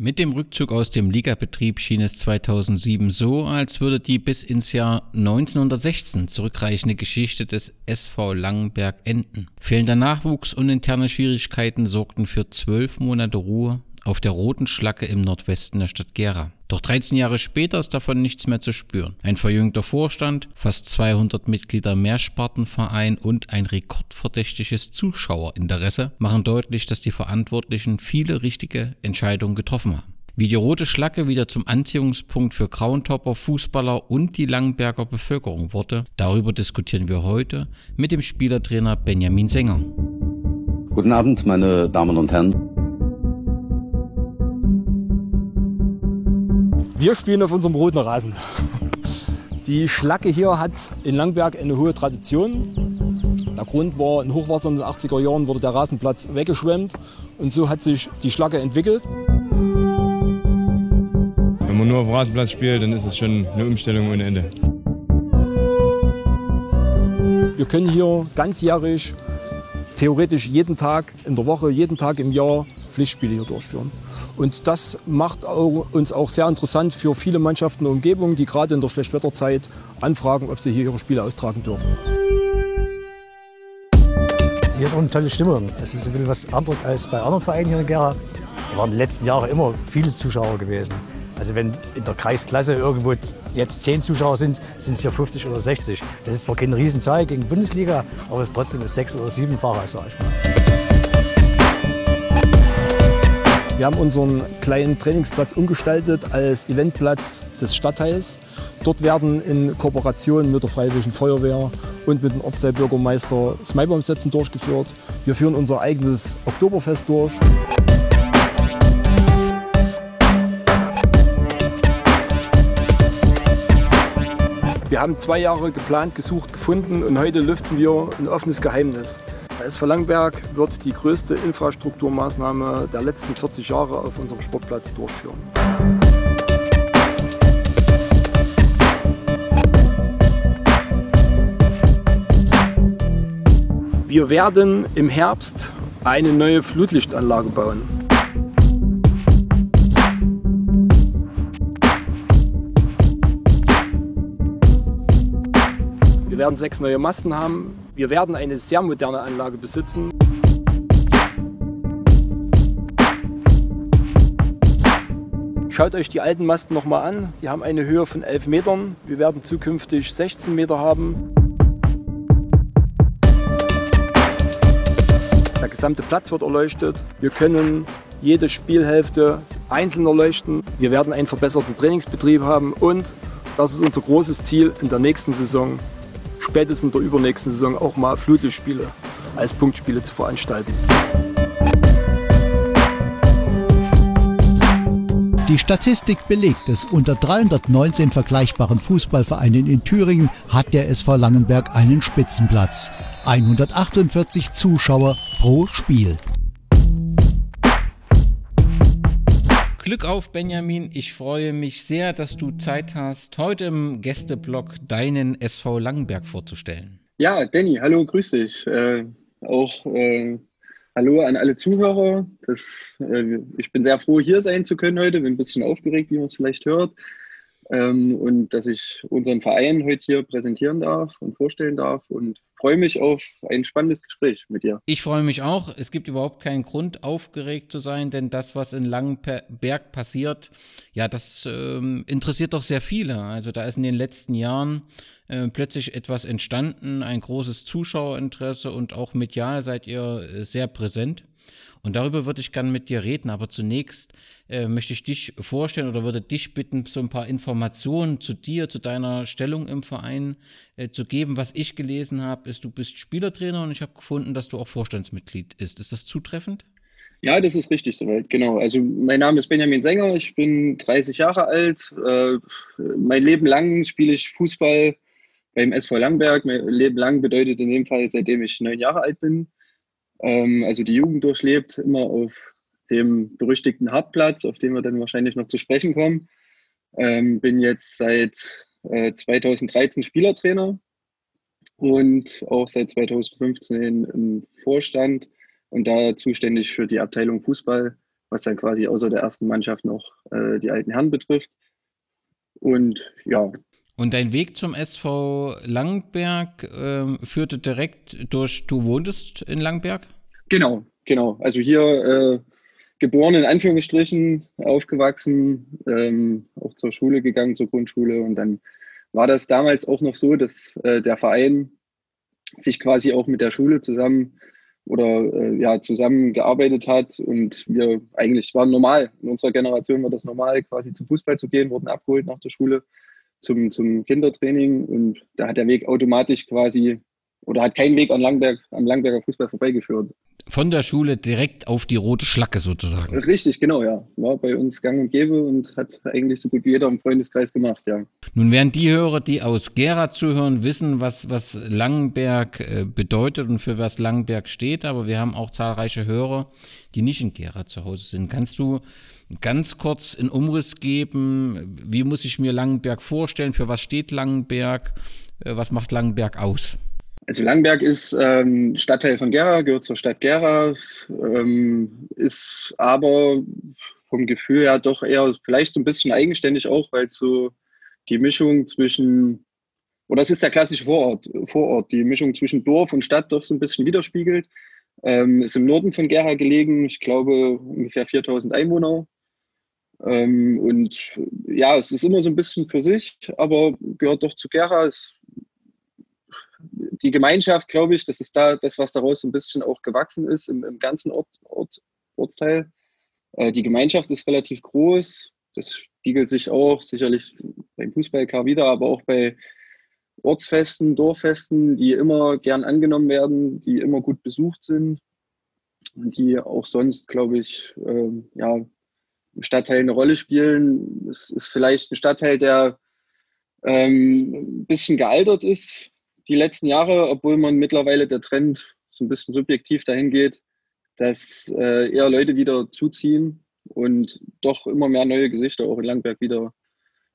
Mit dem Rückzug aus dem Ligabetrieb schien es 2007 so, als würde die bis ins Jahr 1916 zurückreichende Geschichte des SV Langenberg enden. Fehlender Nachwuchs und interne Schwierigkeiten sorgten für zwölf Monate Ruhe auf der Roten Schlacke im Nordwesten der Stadt Gera. Doch 13 Jahre später ist davon nichts mehr zu spüren. Ein verjüngter Vorstand, fast 200 Mitglieder Mehrspartenverein und ein rekordverdächtiges Zuschauerinteresse machen deutlich, dass die Verantwortlichen viele richtige Entscheidungen getroffen haben. Wie die Rote Schlacke wieder zum Anziehungspunkt für Grauentopper, Fußballer und die Langenberger Bevölkerung wurde, darüber diskutieren wir heute mit dem Spielertrainer Benjamin Sänger. Guten Abend, meine Damen und Herren. Wir spielen auf unserem roten Rasen. Die Schlacke hier hat in Langberg eine hohe Tradition. Der Grund war, in Hochwasser in den 80er Jahren wurde der Rasenplatz weggeschwemmt und so hat sich die Schlacke entwickelt. Wenn man nur auf dem Rasenplatz spielt, dann ist es schon eine Umstellung ohne Ende. Wir können hier ganzjährig, theoretisch jeden Tag in der Woche, jeden Tag im Jahr Pflichtspiele hier durchführen. Und das macht uns auch sehr interessant für viele Mannschaften der Umgebung, die gerade in der Schlechtwetterzeit anfragen, ob sie hier ihre Spiele austragen dürfen. Hier ist auch eine tolle Stimmung. Es ist ein bisschen was anderes als bei anderen Vereinen hier in Gera. Hier waren in den letzten Jahren immer viele Zuschauer gewesen. Also wenn in der Kreisklasse irgendwo jetzt zehn Zuschauer sind, sind es hier 50 oder 60. Das ist zwar keine Riesenzahl gegen Bundesliga, aber es ist trotzdem sechs- oder siebenfacher, sag ich mal. Wir haben unseren kleinen Trainingsplatz umgestaltet als Eventplatz des Stadtteils. Dort werden in Kooperation mit der Freiwilligen Feuerwehr und mit dem Ortsteilbürgermeister Smailbaumsätzen durchgeführt. Wir führen unser eigenes Oktoberfest durch. Wir haben zwei Jahre geplant, gesucht, gefunden und heute lüften wir ein offenes Geheimnis. SV Langberg wird die größte Infrastrukturmaßnahme der letzten 40 Jahre auf unserem Sportplatz durchführen. Wir werden im Herbst eine neue Flutlichtanlage bauen. Wir werden sechs neue Masten haben. Wir werden eine sehr moderne Anlage besitzen. Schaut euch die alten Masten nochmal an. Die haben eine Höhe von 11 Metern. Wir werden zukünftig 16 Meter haben. Der gesamte Platz wird erleuchtet. Wir können jede Spielhälfte einzeln erleuchten. Wir werden einen verbesserten Trainingsbetrieb haben und das ist unser großes Ziel in der nächsten Saison spätestens in der übernächsten Saison auch mal Flutlichtspiele als Punktspiele zu veranstalten. Die Statistik belegt es, unter 319 vergleichbaren Fußballvereinen in Thüringen hat der SV Langenberg einen Spitzenplatz. 148 Zuschauer pro Spiel. Glück auf, Benjamin. Ich freue mich sehr, dass du Zeit hast, heute im Gästeblog deinen SV Langenberg vorzustellen. Ja, Danny, hallo, grüß dich. Äh, auch äh, hallo an alle Zuhörer. Das, äh, ich bin sehr froh, hier sein zu können heute. Bin ein bisschen aufgeregt, wie man es vielleicht hört ähm, und dass ich unseren Verein heute hier präsentieren darf und vorstellen darf und freue mich auf ein spannendes Gespräch mit dir. Ich freue mich auch. Es gibt überhaupt keinen Grund, aufgeregt zu sein, denn das, was in Langenberg passiert, ja, das ähm, interessiert doch sehr viele. Also da ist in den letzten Jahren äh, plötzlich etwas entstanden, ein großes Zuschauerinteresse und auch medial seid ihr äh, sehr präsent. Und darüber würde ich gerne mit dir reden. Aber zunächst äh, möchte ich dich vorstellen oder würde dich bitten, so ein paar Informationen zu dir, zu deiner Stellung im Verein äh, zu geben. Was ich gelesen habe, ist, du bist Spielertrainer und ich habe gefunden, dass du auch Vorstandsmitglied bist. Ist das zutreffend? Ja, das ist richtig soweit, genau. Also mein Name ist Benjamin Sänger, ich bin 30 Jahre alt. Äh, mein Leben lang spiele ich Fußball beim SV Langberg. Mein Leben lang bedeutet in dem Fall, seitdem ich neun Jahre alt bin ähm, also die Jugend durchlebt, immer auf dem berüchtigten Hartplatz, auf dem wir dann wahrscheinlich noch zu sprechen kommen. Ähm, bin jetzt seit äh, 2013 Spielertrainer und auch seit 2015 im Vorstand und da zuständig für die Abteilung Fußball was dann quasi außer der ersten Mannschaft noch äh, die alten Herren betrifft. Und ja. Und dein Weg zum SV Langberg äh, führte direkt durch, du wohntest in Langberg? Genau, genau. Also hier äh, geboren in Anführungsstrichen, aufgewachsen, ähm, auch zur Schule gegangen, zur Grundschule. Und dann war das damals auch noch so, dass äh, der Verein sich quasi auch mit der Schule zusammen oder äh, ja zusammengearbeitet hat und wir eigentlich waren normal in unserer Generation war das normal quasi zum Fußball zu gehen wurden abgeholt nach der Schule zum zum Kindertraining und da hat der Weg automatisch quasi oder hat kein Weg an Langberg am Langberger Fußball vorbeigeführt von der Schule direkt auf die rote Schlacke sozusagen. Richtig, genau, ja. War bei uns gang und gäbe und hat eigentlich so gut wie jeder im Freundeskreis gemacht, ja. Nun werden die Hörer, die aus Gera zuhören, wissen, was, was Langenberg äh, bedeutet und für was Langenberg steht, aber wir haben auch zahlreiche Hörer, die nicht in Gera zu Hause sind. Kannst du ganz kurz einen Umriss geben? Wie muss ich mir Langenberg vorstellen? Für was steht Langenberg? Äh, was macht Langenberg aus? Also Langberg ist ähm, Stadtteil von Gera, gehört zur Stadt Gera, ähm, ist aber vom Gefühl her doch eher vielleicht so ein bisschen eigenständig auch, weil so die Mischung zwischen, oder es ist der klassische Vorort, Vorort, die Mischung zwischen Dorf und Stadt doch so ein bisschen widerspiegelt. Ähm, ist im Norden von Gera gelegen, ich glaube ungefähr 4000 Einwohner. Ähm, und ja, es ist immer so ein bisschen für sich, aber gehört doch zu Gera, ist die Gemeinschaft, glaube ich, das ist da das, was daraus ein bisschen auch gewachsen ist im, im ganzen Ort, Ort, Ortsteil. Äh, die Gemeinschaft ist relativ groß. Das spiegelt sich auch sicherlich beim Fußballkar wieder, aber auch bei Ortsfesten, Dorffesten, die immer gern angenommen werden, die immer gut besucht sind und die auch sonst, glaube ich, äh, ja, im Stadtteil eine Rolle spielen. Es ist vielleicht ein Stadtteil, der ähm, ein bisschen gealtert ist, die letzten Jahre, obwohl man mittlerweile der Trend so ein bisschen subjektiv dahin geht, dass äh, eher Leute wieder zuziehen und doch immer mehr neue Gesichter auch in Langberg wieder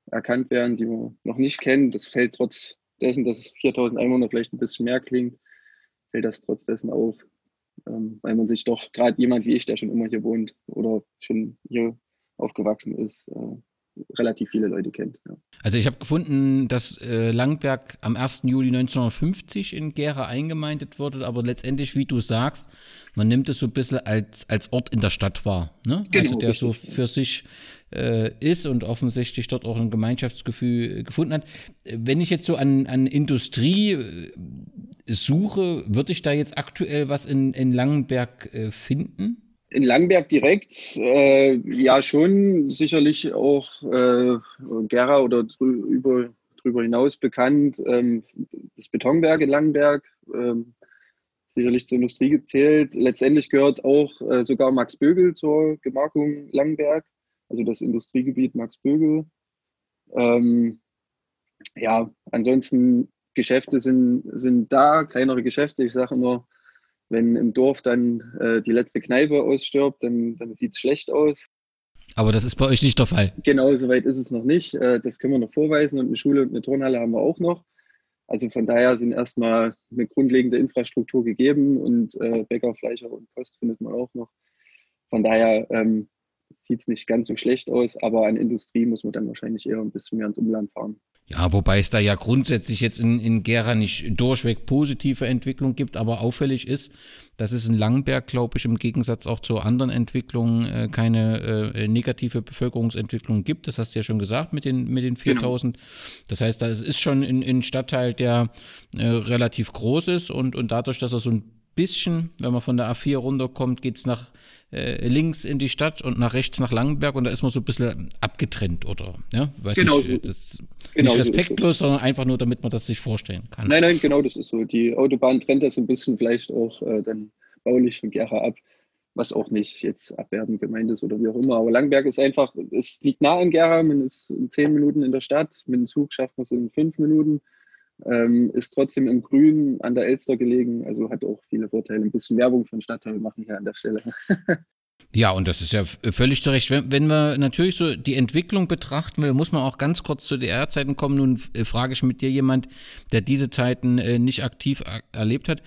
erkannt werden, die man noch nicht kennt. Das fällt trotz dessen, dass 4000 Einwohner vielleicht ein bisschen mehr klingt, fällt das trotz dessen auf, ähm, weil man sich doch gerade jemand wie ich, der schon immer hier wohnt oder schon hier aufgewachsen ist, äh, relativ viele Leute kennt. Ja. Also ich habe gefunden, dass äh, Langberg am 1. Juli 1950 in Gera eingemeindet wurde, aber letztendlich, wie du sagst, man nimmt es so ein bisschen als, als Ort in der Stadt wahr. Ne? Genau, also der richtig, so für sich äh, ist und offensichtlich dort auch ein Gemeinschaftsgefühl gefunden hat. Wenn ich jetzt so an, an Industrie äh, suche, würde ich da jetzt aktuell was in, in Langenberg äh, finden? In Langberg direkt, äh, ja schon, sicherlich auch äh, Gera oder drüber, drüber hinaus bekannt, ähm, das Betonwerk in Langberg, ähm, sicherlich zur Industrie gezählt. Letztendlich gehört auch äh, sogar Max Bögel zur Gemarkung Langberg, also das Industriegebiet Max Bögel. Ähm, ja, ansonsten Geschäfte sind, sind da, kleinere Geschäfte. Ich sage immer, wenn im Dorf dann äh, die letzte Kneipe ausstirbt, dann, dann sieht es schlecht aus. Aber das ist bei euch nicht der Fall. Genau, soweit ist es noch nicht. Äh, das können wir noch vorweisen und eine Schule und eine Turnhalle haben wir auch noch. Also von daher sind erstmal eine grundlegende Infrastruktur gegeben und äh, Bäcker, Fleischer und Post findet man auch noch. Von daher ähm, sieht es nicht ganz so schlecht aus, aber an Industrie muss man dann wahrscheinlich eher ein bisschen mehr ins Umland fahren. Ja, wobei es da ja grundsätzlich jetzt in, in Gera nicht durchweg positive Entwicklung gibt, aber auffällig ist, dass es in Langenberg, glaube ich, im Gegensatz auch zu anderen Entwicklungen äh, keine äh, negative Bevölkerungsentwicklung gibt. Das hast du ja schon gesagt mit den, mit den 4000. Genau. Das heißt, das ist schon ein Stadtteil, der äh, relativ groß ist und, und dadurch, dass er so ein bisschen, wenn man von der A4 runterkommt, geht es nach äh, links in die Stadt und nach rechts nach Langenberg und da ist man so ein bisschen abgetrennt oder ja, weiß genau nicht, das genau nicht respektlos, so sondern einfach nur, damit man das sich vorstellen kann. Nein, nein, genau, das ist so. Die Autobahn trennt das ein bisschen vielleicht auch äh, dann baulich von Gera ab, was auch nicht jetzt abwertend gemeint ist oder wie auch immer. Aber Langenberg ist einfach, es liegt nah an Gera, man ist in zehn Minuten in der Stadt, mit dem Zug schafft man es in fünf Minuten ähm, ist trotzdem im Grün an der Elster gelegen, also hat auch viele Vorteile. Ein bisschen Werbung für den Stadtteil machen hier an der Stelle. Ja, und das ist ja völlig zu Recht. Wenn, wenn wir natürlich so die Entwicklung betrachten will, muss man auch ganz kurz zu DDR-Zeiten kommen. Nun äh, frage ich mit dir jemand, der diese Zeiten äh, nicht aktiv erlebt hat.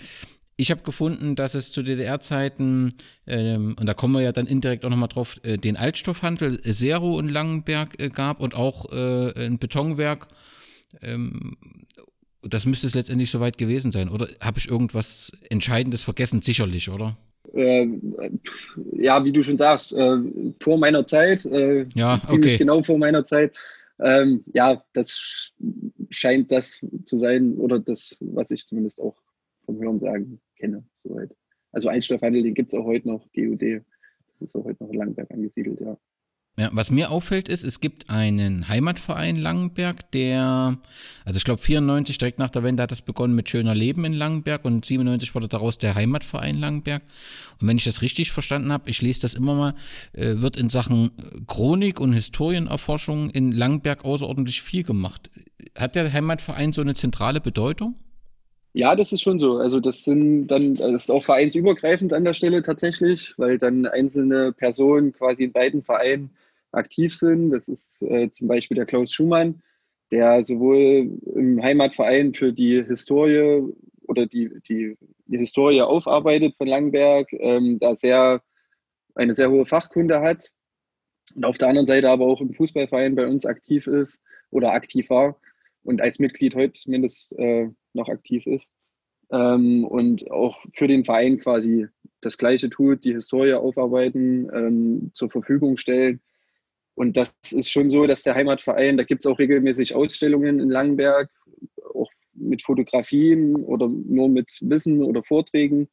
Ich habe gefunden, dass es zu DDR-Zeiten, ähm, und da kommen wir ja dann indirekt auch nochmal drauf, äh, den Altstoffhandel Zero in Langenberg äh, gab und auch äh, ein Betonwerk. Ähm, das müsste es letztendlich soweit gewesen sein, oder habe ich irgendwas Entscheidendes vergessen? Sicherlich, oder? Äh, ja, wie du schon sagst, äh, vor meiner Zeit, äh, ja, okay. genau vor meiner Zeit. Ähm, ja, das scheint das zu sein, oder das, was ich zumindest auch vom Hören sagen kenne, soweit. Also Einstoffhandel, den gibt es auch heute noch, GUD, das ist auch heute noch in Langenberg angesiedelt, ja. Ja, was mir auffällt ist, es gibt einen Heimatverein Langenberg, der, also ich glaube 94 direkt nach der Wende hat das begonnen mit Schöner Leben in Langenberg und 97 wurde daraus der Heimatverein Langenberg. Und wenn ich das richtig verstanden habe, ich lese das immer mal, äh, wird in Sachen Chronik und Historienerforschung in Langenberg außerordentlich viel gemacht. Hat der Heimatverein so eine zentrale Bedeutung? Ja, das ist schon so. Also das sind dann, das ist auch vereinsübergreifend an der Stelle tatsächlich, weil dann einzelne Personen quasi in beiden Vereinen aktiv sind. Das ist äh, zum Beispiel der Klaus Schumann, der sowohl im Heimatverein für die Historie oder die, die, die Historie aufarbeitet von Langberg, ähm, da sehr eine sehr hohe Fachkunde hat und auf der anderen Seite aber auch im Fußballverein bei uns aktiv ist oder aktiv war und als Mitglied heute zumindest äh, noch aktiv ist. Ähm, und auch für den Verein quasi das Gleiche tut, die Historie aufarbeiten, ähm, zur Verfügung stellen. Und das ist schon so, dass der Heimatverein, da gibt es auch regelmäßig Ausstellungen in Langenberg, auch mit Fotografien oder nur mit Wissen oder Vorträgen.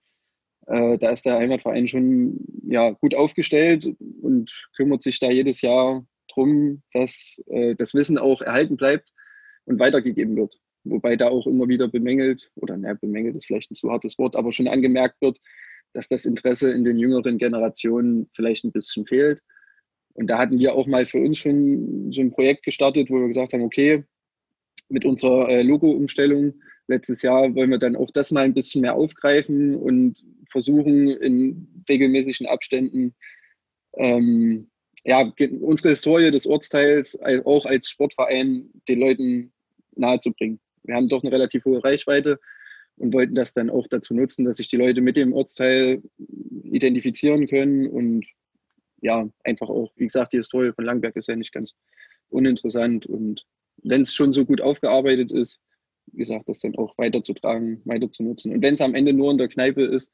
Äh, da ist der Heimatverein schon ja, gut aufgestellt und kümmert sich da jedes Jahr drum, dass äh, das Wissen auch erhalten bleibt und weitergegeben wird. Wobei da auch immer wieder bemängelt, oder naja, bemängelt ist vielleicht ein zu hartes Wort, aber schon angemerkt wird, dass das Interesse in den jüngeren Generationen vielleicht ein bisschen fehlt. Und da hatten wir auch mal für uns schon so ein Projekt gestartet, wo wir gesagt haben, okay, mit unserer äh, Logo-Umstellung letztes Jahr wollen wir dann auch das mal ein bisschen mehr aufgreifen und versuchen in regelmäßigen Abständen ähm, ja, unsere Historie des Ortsteils auch als Sportverein den Leuten nahezubringen. Wir haben doch eine relativ hohe Reichweite und wollten das dann auch dazu nutzen, dass sich die Leute mit dem Ortsteil identifizieren können und ja, einfach auch, wie gesagt, die Historie von Langberg ist ja nicht ganz uninteressant und wenn es schon so gut aufgearbeitet ist, wie gesagt, das dann auch weiterzutragen, weiter zu nutzen. Und wenn es am Ende nur in der Kneipe ist,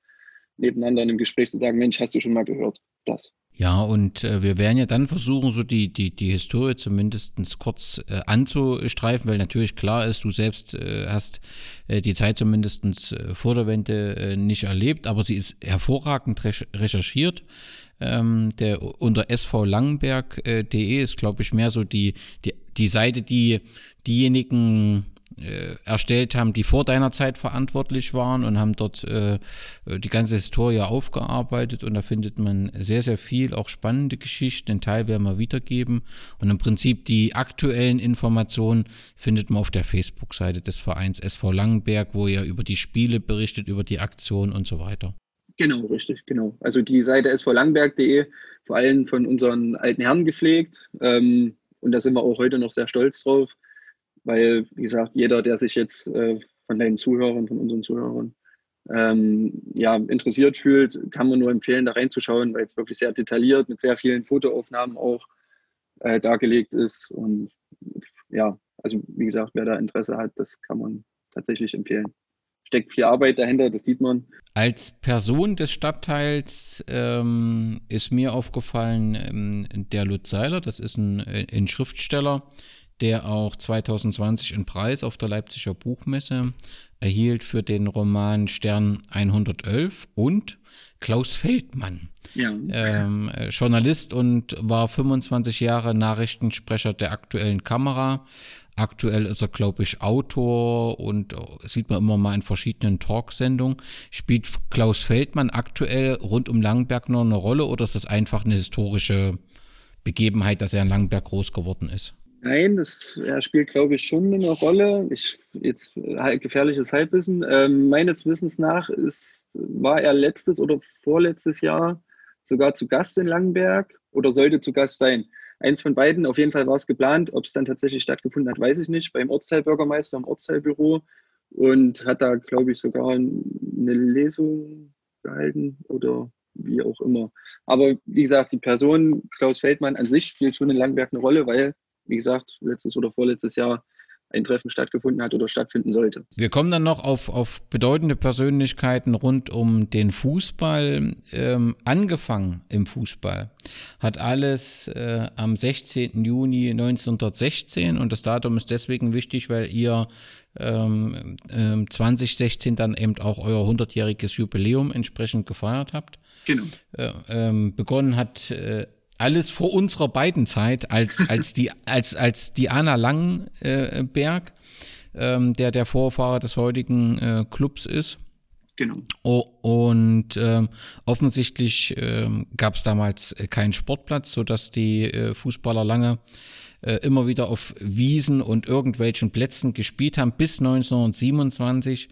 nebeneinander in einem Gespräch zu sagen, Mensch, hast du schon mal gehört, das. Ja, und äh, wir werden ja dann versuchen, so die, die, die Historie zumindest kurz äh, anzustreifen, weil natürlich klar ist, du selbst äh, hast äh, die Zeit zumindest äh, vor der Wende äh, nicht erlebt, aber sie ist hervorragend recherchiert. Ähm, der unter svlangenberg.de ist, glaube ich, mehr so die, die, die Seite, die diejenigen äh, erstellt haben, die vor deiner Zeit verantwortlich waren und haben dort äh, die ganze Historie aufgearbeitet. Und da findet man sehr, sehr viel, auch spannende Geschichten, den Teil werden wir wiedergeben. Und im Prinzip die aktuellen Informationen findet man auf der Facebook-Seite des Vereins SV Langenberg, wo ihr über die Spiele berichtet, über die Aktion und so weiter. Genau, richtig, genau. Also die Seite svlangenberg.de, vor allem von unseren alten Herren gepflegt ähm, und da sind wir auch heute noch sehr stolz drauf weil, wie gesagt, jeder, der sich jetzt äh, von deinen Zuhörern, von unseren Zuhörern, ähm, ja, interessiert fühlt, kann man nur empfehlen, da reinzuschauen, weil es wirklich sehr detailliert mit sehr vielen Fotoaufnahmen auch äh, dargelegt ist. Und ja, also wie gesagt, wer da Interesse hat, das kann man tatsächlich empfehlen. Steckt viel Arbeit dahinter, das sieht man. Als Person des Stadtteils ähm, ist mir aufgefallen, ähm, der Lutz Seiler, das ist ein, ein Schriftsteller, der auch 2020 einen Preis auf der Leipziger Buchmesse erhielt für den Roman Stern 111 und Klaus Feldmann, ja. ähm, Journalist und war 25 Jahre Nachrichtensprecher der aktuellen Kamera. Aktuell ist er, glaube ich, Autor und sieht man immer mal in verschiedenen Talksendungen. Spielt Klaus Feldmann aktuell rund um Langenberg noch eine Rolle oder ist das einfach eine historische Begebenheit, dass er in Langenberg groß geworden ist? Nein, das er spielt, glaube ich, schon eine Rolle. Ich, jetzt halt gefährliches Halbwissen. Ähm, meines Wissens nach ist, war er letztes oder vorletztes Jahr sogar zu Gast in Langenberg oder sollte zu Gast sein. Eins von beiden, auf jeden Fall war es geplant. Ob es dann tatsächlich stattgefunden hat, weiß ich nicht. Beim Ortsteilbürgermeister im Ortsteilbüro und hat da, glaube ich, sogar eine Lesung gehalten oder wie auch immer. Aber wie gesagt, die Person Klaus Feldmann an sich spielt schon in Langberg eine Rolle, weil, wie gesagt, letztes oder vorletztes Jahr ein Treffen stattgefunden hat oder stattfinden sollte. Wir kommen dann noch auf, auf bedeutende Persönlichkeiten rund um den Fußball. Ähm, angefangen im Fußball hat alles äh, am 16. Juni 1916 und das Datum ist deswegen wichtig, weil ihr ähm, äh, 2016 dann eben auch euer 100-jähriges Jubiläum entsprechend gefeiert habt. Genau. Äh, ähm, begonnen hat äh, alles vor unserer beiden Zeit, als, als, die, als, als Diana Langenberg, äh, ähm, der der Vorfahrer des heutigen äh, Clubs ist. Genau. Oh, und ähm, offensichtlich ähm, gab es damals keinen Sportplatz, sodass die äh, Fußballer lange äh, immer wieder auf Wiesen und irgendwelchen Plätzen gespielt haben, bis 1927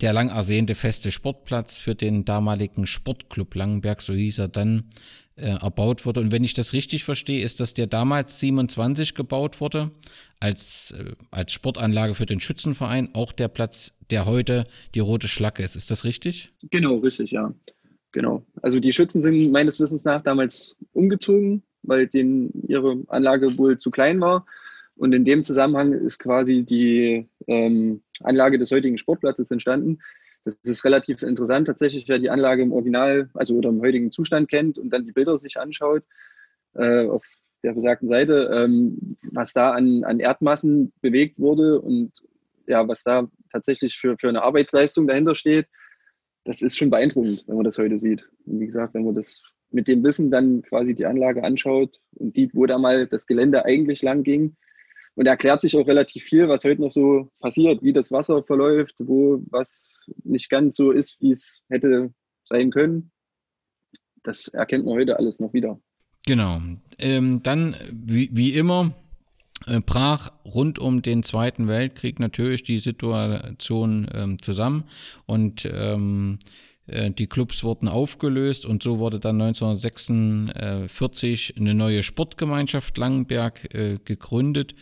der lang ersehnte feste Sportplatz für den damaligen Sportclub Langenberg, so hieß er dann, äh, erbaut wurde. Und wenn ich das richtig verstehe, ist, dass der damals 27 gebaut wurde, als, äh, als Sportanlage für den Schützenverein, auch der Platz, der heute die Rote Schlacke ist. Ist das richtig? Genau, richtig, ja. Genau. Also die Schützen sind meines Wissens nach damals umgezogen, weil denen ihre Anlage wohl zu klein war. Und in dem Zusammenhang ist quasi die ähm, Anlage des heutigen Sportplatzes entstanden, das ist relativ interessant tatsächlich, wer die Anlage im Original, also oder im heutigen Zustand kennt und dann die Bilder sich anschaut äh, auf der besagten Seite, ähm, was da an, an Erdmassen bewegt wurde und ja, was da tatsächlich für, für eine Arbeitsleistung dahinter steht, das ist schon beeindruckend, wenn man das heute sieht. Und wie gesagt, wenn man das mit dem Wissen dann quasi die Anlage anschaut und sieht, wo da mal das Gelände eigentlich lang ging. Und erklärt sich auch relativ viel, was heute noch so passiert, wie das Wasser verläuft, wo was nicht ganz so ist, wie es hätte sein können. Das erkennt man heute alles noch wieder. Genau. Ähm, dann, wie, wie immer, äh, brach rund um den Zweiten Weltkrieg natürlich die Situation ähm, zusammen und ähm, äh, die Clubs wurden aufgelöst und so wurde dann 1946 eine neue Sportgemeinschaft Langenberg äh, gegründet.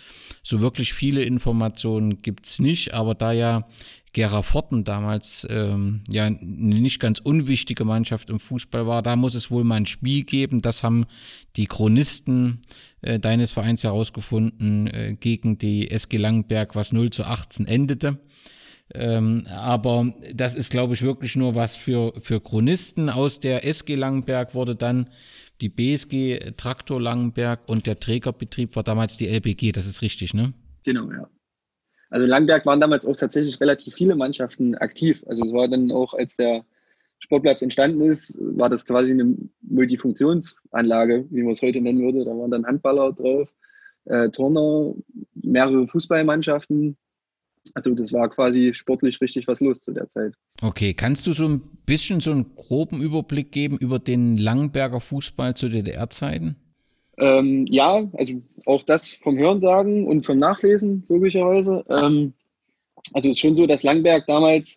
So wirklich viele Informationen gibt's nicht, aber da ja Gera Forten damals ähm, ja eine nicht ganz unwichtige Mannschaft im Fußball war. Da muss es wohl mal ein Spiel geben. Das haben die Chronisten äh, deines Vereins herausgefunden äh, gegen die SG Langenberg, was 0 zu 18 endete. Ähm, aber das ist, glaube ich, wirklich nur was für, für Chronisten. Aus der SG Langenberg wurde dann die BSG Traktor Langenberg und der Trägerbetrieb war damals die LBG. Das ist richtig, ne? Genau, ja. Also in Langberg waren damals auch tatsächlich relativ viele Mannschaften aktiv. Also es war dann auch, als der Sportplatz entstanden ist, war das quasi eine Multifunktionsanlage, wie man es heute nennen würde. Da waren dann Handballer drauf, äh, Turner, mehrere Fußballmannschaften. Also das war quasi sportlich richtig was los zu der Zeit. Okay, kannst du so ein bisschen so einen groben Überblick geben über den Langberger Fußball zu DDR-Zeiten? Ähm, ja, also auch das vom Hörensagen und vom Nachlesen, logischerweise. Ähm, also es ist schon so, dass Langberg damals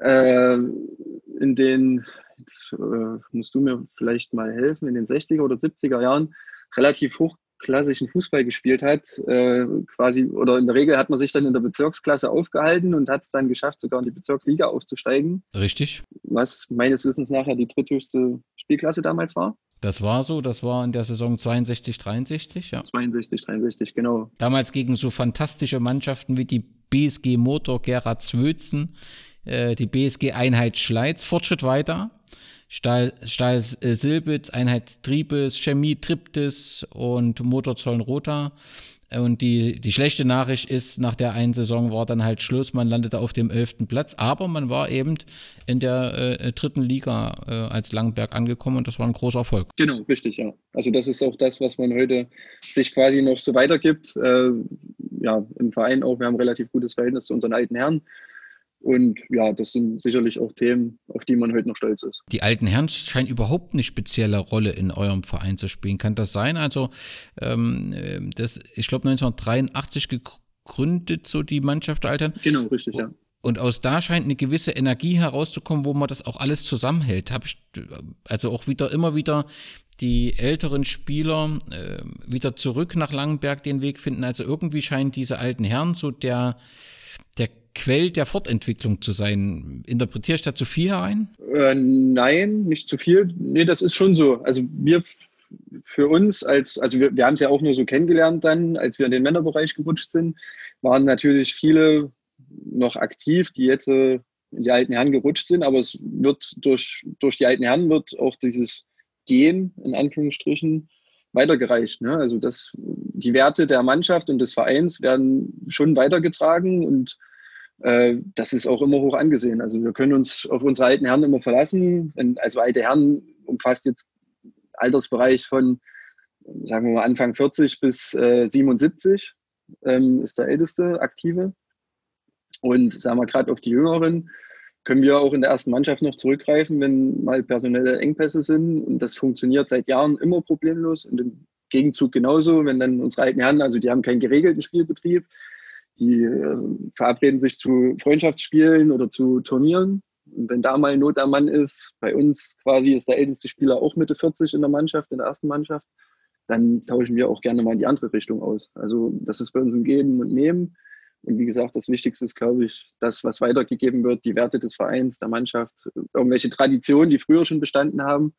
äh, in den, jetzt äh, musst du mir vielleicht mal helfen, in den 60er oder 70er Jahren relativ hochklassischen Fußball gespielt hat. Äh, quasi, oder in der Regel hat man sich dann in der Bezirksklasse aufgehalten und hat es dann geschafft, sogar in die Bezirksliga aufzusteigen. Richtig. Was meines Wissens nachher die dritthöchste Spielklasse damals war. Das war so, das war in der Saison 62, 63, ja. 62, 63, genau. Damals gegen so fantastische Mannschaften wie die BSG Motor Gera Zwötzen, äh, die BSG Einheit Schleiz, Fortschritt weiter, Stahl, Stahl äh, Silbitz, Einheit Triebes, Chemie Triptis und Motorzolln Rota. Und die, die schlechte Nachricht ist, nach der einen Saison war dann halt Schluss, man landete auf dem elften Platz, aber man war eben in der äh, dritten Liga äh, als Langberg angekommen und das war ein großer Erfolg. Genau, richtig, ja. Also das ist auch das, was man heute sich quasi noch so weitergibt. Äh, ja, im Verein auch, wir haben ein relativ gutes Verhältnis zu unseren alten Herren. Und ja, das sind sicherlich auch Themen, auf die man heute noch stolz ist. Die alten Herren scheinen überhaupt eine spezielle Rolle in eurem Verein zu spielen. Kann das sein? Also, ähm, das, ich glaube, 1983 gegründet, so die Mannschaft der Alten. Genau, richtig, ja. Und aus da scheint eine gewisse Energie herauszukommen, wo man das auch alles zusammenhält. Hab ich also auch wieder immer wieder die älteren Spieler äh, wieder zurück nach Langenberg den Weg finden. Also irgendwie scheinen diese alten Herren so der der Quell der Fortentwicklung zu sein. Interpretiere ich da zu viel herein? Äh, nein, nicht zu viel. Nee, das ist schon so. Also wir für uns als, also wir, wir haben es ja auch nur so kennengelernt dann, als wir in den Männerbereich gerutscht sind, waren natürlich viele noch aktiv, die jetzt äh, in die alten Herren gerutscht sind, aber es wird durch, durch die alten Herren wird auch dieses Gehen, in Anführungsstrichen, weitergereicht. Ne? Also das, die Werte der Mannschaft und des Vereins werden schon weitergetragen und äh, das ist auch immer hoch angesehen. Also wir können uns auf unsere alten Herren immer verlassen. Also alte Herren umfasst jetzt Altersbereich von, sagen wir mal, Anfang 40 bis äh, 77 ähm, ist der älteste Aktive. Und sagen wir gerade auf die Jüngeren können wir auch in der ersten Mannschaft noch zurückgreifen, wenn mal personelle Engpässe sind. Und das funktioniert seit Jahren immer problemlos. Und im Gegenzug genauso, wenn dann unsere alten Herren, also die haben keinen geregelten Spielbetrieb, die äh, verabreden sich zu Freundschaftsspielen oder zu Turnieren. Und wenn da mal Not am Mann ist, bei uns quasi ist der älteste Spieler auch Mitte 40 in der Mannschaft, in der ersten Mannschaft, dann tauschen wir auch gerne mal in die andere Richtung aus. Also das ist bei uns ein Geben und Nehmen. Und wie gesagt, das Wichtigste ist, glaube ich, das, was weitergegeben wird, die Werte des Vereins, der Mannschaft, irgendwelche Traditionen, die früher schon bestanden haben,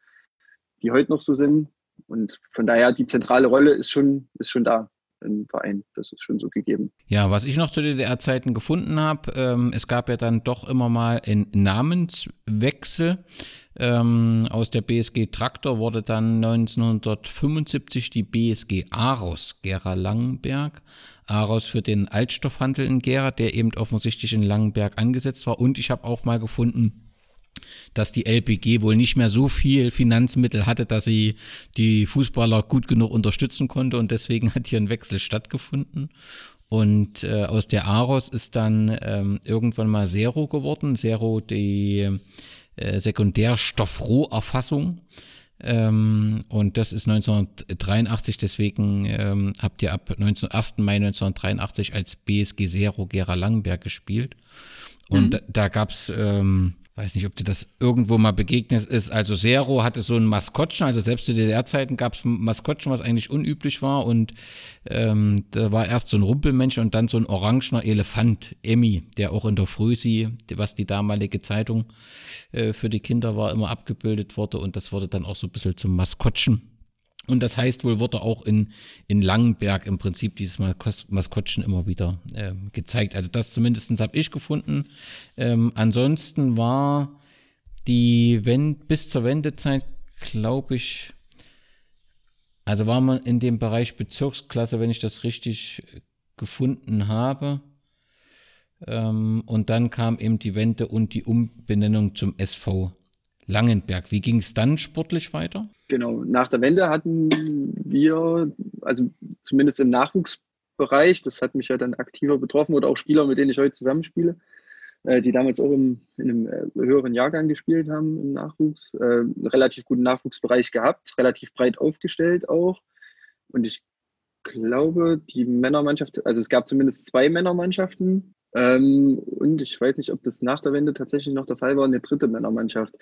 die heute noch so sind. Und von daher, die zentrale Rolle ist schon, ist schon da im Verein. Das ist schon so gegeben. Ja, was ich noch zu DDR-Zeiten gefunden habe, ähm, es gab ja dann doch immer mal einen Namenswechsel. Ähm, aus der BSG Traktor wurde dann 1975 die BSG Aros Gera Langenberg. Aros für den Altstoffhandel in Gera, der eben offensichtlich in Langenberg angesetzt war. Und ich habe auch mal gefunden, dass die LPG wohl nicht mehr so viel Finanzmittel hatte, dass sie die Fußballer gut genug unterstützen konnte und deswegen hat hier ein Wechsel stattgefunden. Und äh, aus der Aros ist dann ähm, irgendwann mal Zero geworden. Zero die äh, Sekundärstoffroherfassung. Ähm, und das ist 1983, deswegen ähm, habt ihr ab 19, 1. Mai 1983 als BSG Zero Gera Langenberg gespielt. Und mhm. da, da gab's ähm, weiß nicht, ob dir das irgendwo mal begegnet ist. Also Zero hatte so ein Maskottchen, also selbst zu DDR-Zeiten gab es Maskottchen, was eigentlich unüblich war. Und ähm, da war erst so ein Rumpelmensch und dann so ein orangener Elefant, Emmy, der auch in der Frühsi, was die damalige Zeitung äh, für die Kinder war, immer abgebildet wurde. Und das wurde dann auch so ein bisschen zum Maskottchen. Und das heißt wohl, wurde auch in, in Langenberg im Prinzip dieses Maskottchen immer wieder äh, gezeigt. Also das zumindest habe ich gefunden. Ähm, ansonsten war die Wend bis zur Wendezeit, glaube ich, also war man in dem Bereich Bezirksklasse, wenn ich das richtig gefunden habe. Ähm, und dann kam eben die Wende und die Umbenennung zum SV Langenberg. Wie ging es dann sportlich weiter? Genau, nach der Wende hatten wir, also zumindest im Nachwuchsbereich, das hat mich ja dann aktiver betroffen oder auch Spieler, mit denen ich heute zusammenspiele, äh, die damals auch im, in einem äh, höheren Jahrgang gespielt haben im Nachwuchs, äh, einen relativ guten Nachwuchsbereich gehabt, relativ breit aufgestellt auch. Und ich glaube, die Männermannschaft, also es gab zumindest zwei Männermannschaften, ähm, und ich weiß nicht, ob das nach der Wende tatsächlich noch der Fall war, eine dritte Männermannschaft.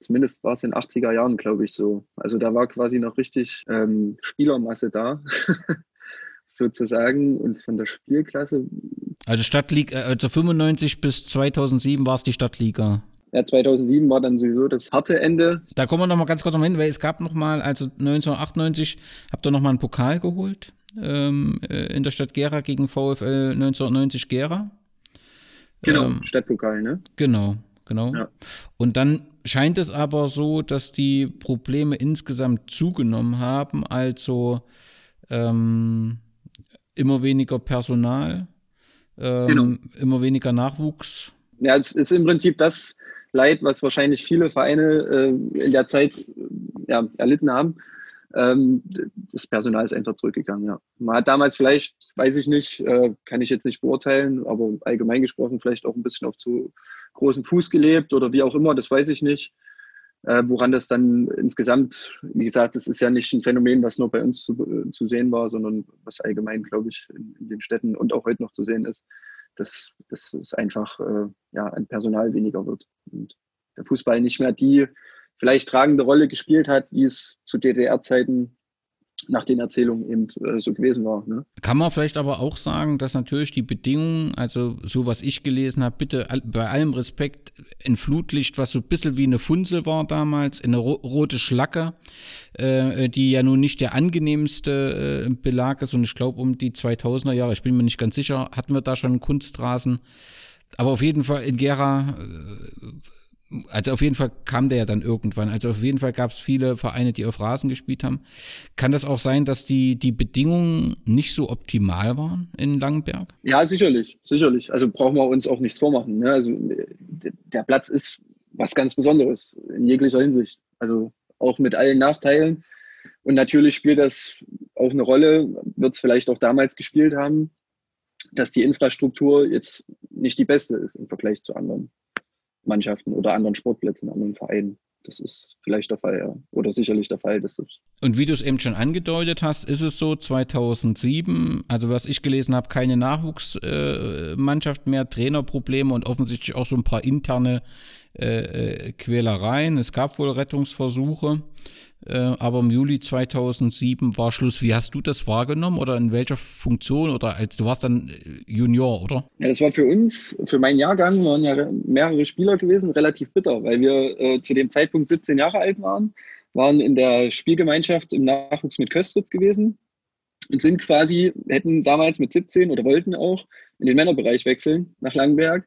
Zumindest war es in den 80er Jahren, glaube ich, so. Also da war quasi noch richtig ähm, Spielermasse da, sozusagen. Und von der Spielklasse. Also Stadtliga, also 95 bis 2007 war es die Stadtliga. Ja, 2007 war dann sowieso das harte Ende. Da kommen wir noch mal ganz kurz noch hin, weil es gab noch mal, also 1998 habt ihr noch mal einen Pokal geholt ähm, äh, in der Stadt Gera gegen VfL 1990 Gera. Genau, ähm, Stadtpokal, ne? Genau, genau. Ja. Und dann scheint es aber so, dass die Probleme insgesamt zugenommen haben, also ähm, immer weniger Personal, ähm, genau. immer weniger Nachwuchs. Ja, es ist im Prinzip das Leid, was wahrscheinlich viele Vereine äh, in der Zeit ja, erlitten haben. Ähm, das Personal ist einfach zurückgegangen, ja. Man hat damals vielleicht, weiß ich nicht, äh, kann ich jetzt nicht beurteilen, aber allgemein gesprochen vielleicht auch ein bisschen auf zu großen Fuß gelebt oder wie auch immer, das weiß ich nicht. Äh, woran das dann insgesamt, wie gesagt, das ist ja nicht ein Phänomen, was nur bei uns zu, äh, zu sehen war, sondern was allgemein, glaube ich, in, in, den Städten und auch heute noch zu sehen ist, dass, dass es einfach äh, ja, an Personal weniger wird und der Fußball nicht mehr die vielleicht tragende Rolle gespielt hat, wie es zu DDR-Zeiten nach den Erzählungen eben äh, so gewesen war. Ne? Kann man vielleicht aber auch sagen, dass natürlich die Bedingungen, also so was ich gelesen habe, bitte bei allem Respekt, ein Flutlicht, was so ein bisschen wie eine Funzel war damals, eine ro rote Schlacke, äh, die ja nun nicht der angenehmste äh, Belag ist und ich glaube um die 2000er Jahre, ich bin mir nicht ganz sicher, hatten wir da schon Kunstrasen. Aber auf jeden Fall in Gera äh, also auf jeden Fall kam der ja dann irgendwann. Also auf jeden Fall gab es viele Vereine, die auf Rasen gespielt haben. Kann das auch sein, dass die, die Bedingungen nicht so optimal waren in Langenberg? Ja, sicherlich, sicherlich. Also brauchen wir uns auch nichts vormachen. Ne? Also der Platz ist was ganz Besonderes in jeglicher Hinsicht. Also auch mit allen Nachteilen. Und natürlich spielt das auch eine Rolle, wird es vielleicht auch damals gespielt haben, dass die Infrastruktur jetzt nicht die beste ist im Vergleich zu anderen. Mannschaften oder anderen Sportplätzen, anderen Vereinen. Das ist vielleicht der Fall, ja. Oder sicherlich der Fall. Das ist Und wie du es eben schon angedeutet hast, ist es so 2007, also was ich gelesen habe, keine Nachwuchsmannschaft mehr, Trainerprobleme und offensichtlich auch so ein paar interne äh, äh Quälereien. Es gab wohl Rettungsversuche. Äh, aber im Juli 2007 war Schluss. Wie hast du das wahrgenommen oder in welcher Funktion oder als du warst dann äh, Junior, oder? Ja, das war für uns, für meinen Jahrgang waren ja mehrere Spieler gewesen, relativ bitter, weil wir äh, zu dem Zeitpunkt 17 Jahre alt waren, waren in der Spielgemeinschaft im Nachwuchs mit Köstritz gewesen und sind quasi, hätten damals mit 17 oder wollten auch in den Männerbereich wechseln nach Langenberg.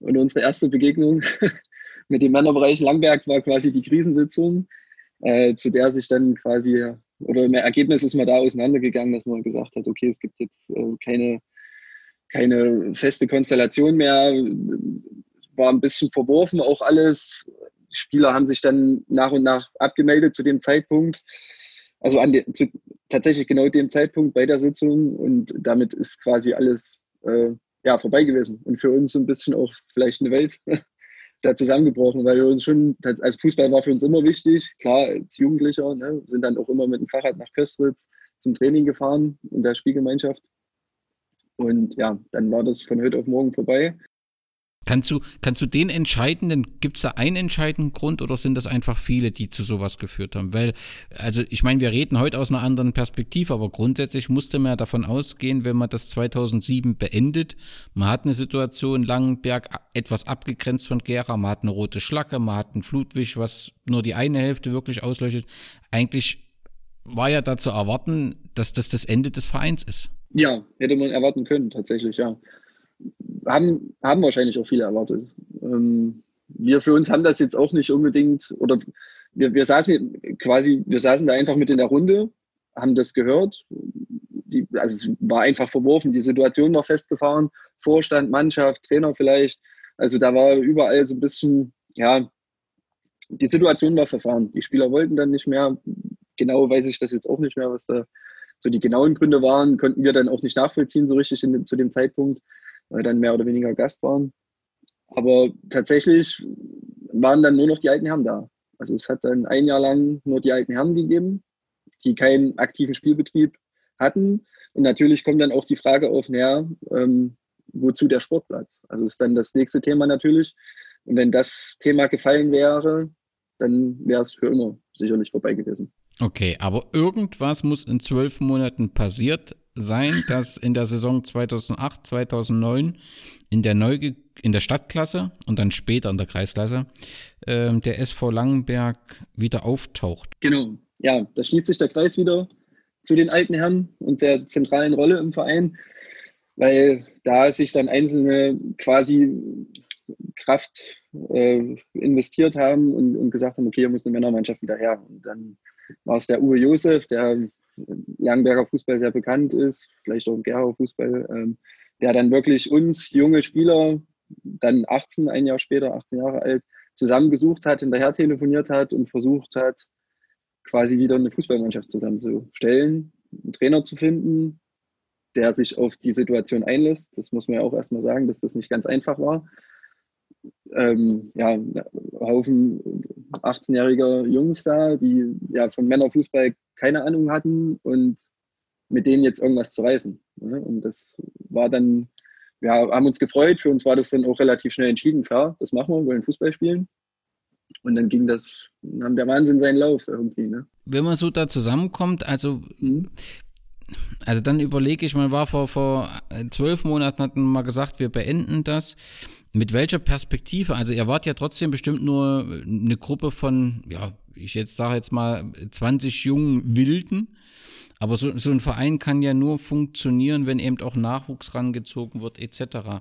Und unsere erste Begegnung mit dem Männerbereich Langberg war quasi die Krisensitzung äh, zu der sich dann quasi, oder im Ergebnis ist man da auseinandergegangen, dass man gesagt hat, okay, es gibt jetzt äh, keine, keine feste Konstellation mehr, war ein bisschen verworfen auch alles. Die Spieler haben sich dann nach und nach abgemeldet zu dem Zeitpunkt. Also an de, zu, tatsächlich genau dem Zeitpunkt bei der Sitzung und damit ist quasi alles äh, ja, vorbei gewesen. Und für uns ein bisschen auch vielleicht eine Welt da zusammengebrochen, weil wir uns schon, als Fußball war für uns immer wichtig. Klar, als Jugendlicher, ne, sind dann auch immer mit dem Fahrrad nach Köstritz zum Training gefahren in der Spielgemeinschaft. Und ja, dann war das von heute auf morgen vorbei. Kannst du, kannst du den entscheidenden, gibt es da einen entscheidenden Grund oder sind das einfach viele, die zu sowas geführt haben? Weil, also ich meine, wir reden heute aus einer anderen Perspektive, aber grundsätzlich musste man ja davon ausgehen, wenn man das 2007 beendet, man hat eine Situation Langenberg etwas abgegrenzt von Gera, man hat eine rote Schlacke, man hat einen Flutwisch, was nur die eine Hälfte wirklich ausleuchtet. Eigentlich war ja da zu erwarten, dass das das Ende des Vereins ist. Ja, hätte man erwarten können, tatsächlich, ja haben, haben wahrscheinlich auch viele erwartet. Ähm, wir für uns haben das jetzt auch nicht unbedingt, oder wir, wir saßen quasi, wir saßen da einfach mit in der Runde, haben das gehört. Die, also es war einfach verworfen, die Situation war festgefahren, Vorstand, Mannschaft, Trainer vielleicht. Also da war überall so ein bisschen, ja, die Situation war verfahren. Die Spieler wollten dann nicht mehr. Genau weiß ich das jetzt auch nicht mehr, was da so die genauen Gründe waren, konnten wir dann auch nicht nachvollziehen, so richtig in, zu dem Zeitpunkt dann mehr oder weniger Gast waren. Aber tatsächlich waren dann nur noch die alten Herren da. Also es hat dann ein Jahr lang nur die alten Herren gegeben, die keinen aktiven Spielbetrieb hatten. Und natürlich kommt dann auch die Frage auf, naja, ähm, wozu der Sportplatz? Also ist dann das nächste Thema natürlich. Und wenn das Thema gefallen wäre, dann wäre es für immer sicherlich vorbei gewesen. Okay, aber irgendwas muss in zwölf Monaten passiert sein, dass in der Saison 2008, 2009 in der neu in der Stadtklasse und dann später in der Kreisklasse äh, der SV Langenberg wieder auftaucht. Genau, ja, da schließt sich der Kreis wieder zu den alten Herren und der zentralen Rolle im Verein, weil da sich dann einzelne quasi Kraft äh, investiert haben und, und, gesagt haben, okay, hier muss eine Männermannschaft wieder her. Und dann war es der Uwe Josef, der Langenberger Fußball sehr bekannt ist, vielleicht auch im Gerauer Fußball, ähm, der dann wirklich uns junge Spieler, dann 18, ein Jahr später, 18 Jahre alt, zusammengesucht hat, hinterher telefoniert hat und versucht hat, quasi wieder eine Fußballmannschaft zusammenzustellen, einen Trainer zu finden, der sich auf die Situation einlässt. Das muss man ja auch erstmal sagen, dass das nicht ganz einfach war ähm, ja, Haufen 18-jähriger Jungs da, die ja von Männerfußball keine Ahnung hatten und mit denen jetzt irgendwas zu reißen. Ne? Und das war dann, ja, haben uns gefreut. Für uns war das dann auch relativ schnell entschieden. Klar, das machen wir, wir wollen Fußball spielen. Und dann ging das, nahm der Wahnsinn seinen Lauf irgendwie. Ne? Wenn man so da zusammenkommt, also mhm. Also dann überlege ich, man war vor, vor zwölf Monaten, hatten wir mal gesagt, wir beenden das. Mit welcher Perspektive? Also ihr wart ja trotzdem bestimmt nur eine Gruppe von, ja, ich jetzt sage jetzt mal 20 jungen Wilden. Aber so, so ein Verein kann ja nur funktionieren, wenn eben auch Nachwuchs rangezogen wird, etc.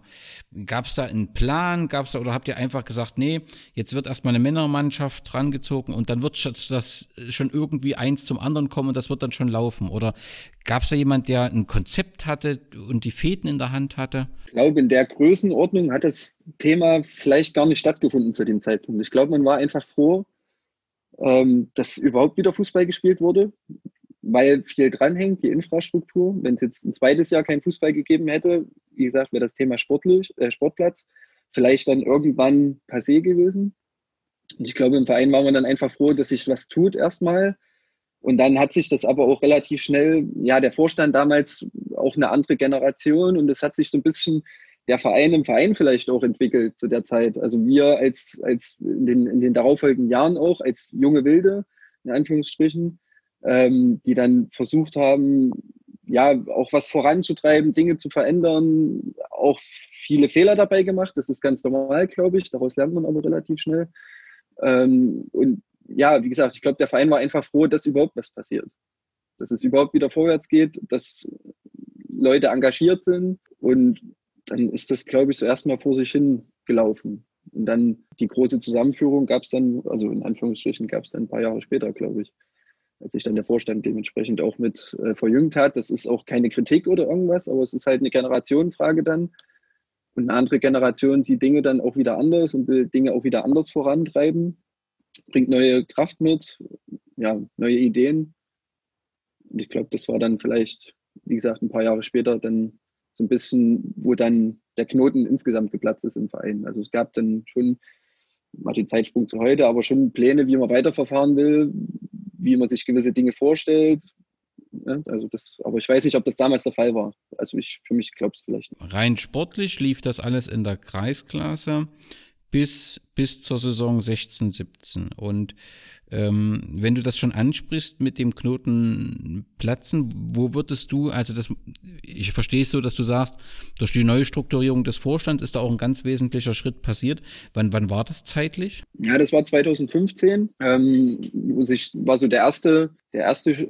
Gab es da einen Plan? Gab's da, oder habt ihr einfach gesagt, nee, jetzt wird erstmal eine Männermannschaft rangezogen und dann wird das schon irgendwie eins zum anderen kommen und das wird dann schon laufen? Oder gab es da jemand, der ein Konzept hatte und die Fäden in der Hand hatte? Ich glaube, in der Größenordnung hat das Thema vielleicht gar nicht stattgefunden zu dem Zeitpunkt. Ich glaube, man war einfach froh, ähm, dass überhaupt wieder Fußball gespielt wurde weil viel dranhängt, die Infrastruktur. Wenn es jetzt ein zweites Jahr kein Fußball gegeben hätte, wie gesagt, wäre das Thema sportlich, äh, Sportplatz vielleicht dann irgendwann passé gewesen. Und ich glaube, im Verein war man dann einfach froh, dass sich was tut erstmal. Und dann hat sich das aber auch relativ schnell, ja, der Vorstand damals auch eine andere Generation und es hat sich so ein bisschen der Verein im Verein vielleicht auch entwickelt zu der Zeit. Also wir als, als in den, in den darauffolgenden Jahren auch als junge Wilde, in Anführungsstrichen, ähm, die dann versucht haben, ja, auch was voranzutreiben, Dinge zu verändern, auch viele Fehler dabei gemacht. Das ist ganz normal, glaube ich. Daraus lernt man aber relativ schnell. Ähm, und ja, wie gesagt, ich glaube, der Verein war einfach froh, dass überhaupt was passiert. Dass es überhaupt wieder vorwärts geht, dass Leute engagiert sind. Und dann ist das, glaube ich, so erstmal vor sich hin gelaufen. Und dann die große Zusammenführung gab es dann, also in Anführungsstrichen gab es dann ein paar Jahre später, glaube ich als sich dann der Vorstand dementsprechend auch mit äh, verjüngt hat. Das ist auch keine Kritik oder irgendwas, aber es ist halt eine Generationenfrage dann. Und eine andere Generation sieht Dinge dann auch wieder anders und will Dinge auch wieder anders vorantreiben, bringt neue Kraft mit, ja, neue Ideen. Und ich glaube, das war dann vielleicht, wie gesagt, ein paar Jahre später dann so ein bisschen, wo dann der Knoten insgesamt geplatzt ist im Verein. Also es gab dann schon mal den Zeitsprung zu heute, aber schon Pläne, wie man weiterverfahren will, wie man sich gewisse Dinge vorstellt. Also das, aber ich weiß nicht, ob das damals der Fall war. Also ich für mich glaube es vielleicht nicht. Rein sportlich lief das alles in der Kreisklasse bis, bis zur Saison 16, 17. Und ähm, wenn du das schon ansprichst mit dem Knoten platzen, wo würdest du, also das, ich verstehe es so, dass du sagst, durch die Neustrukturierung des Vorstands ist da auch ein ganz wesentlicher Schritt passiert. Wann, wann war das zeitlich? Ja, das war 2015. Ähm, ich, war so der erste, der erste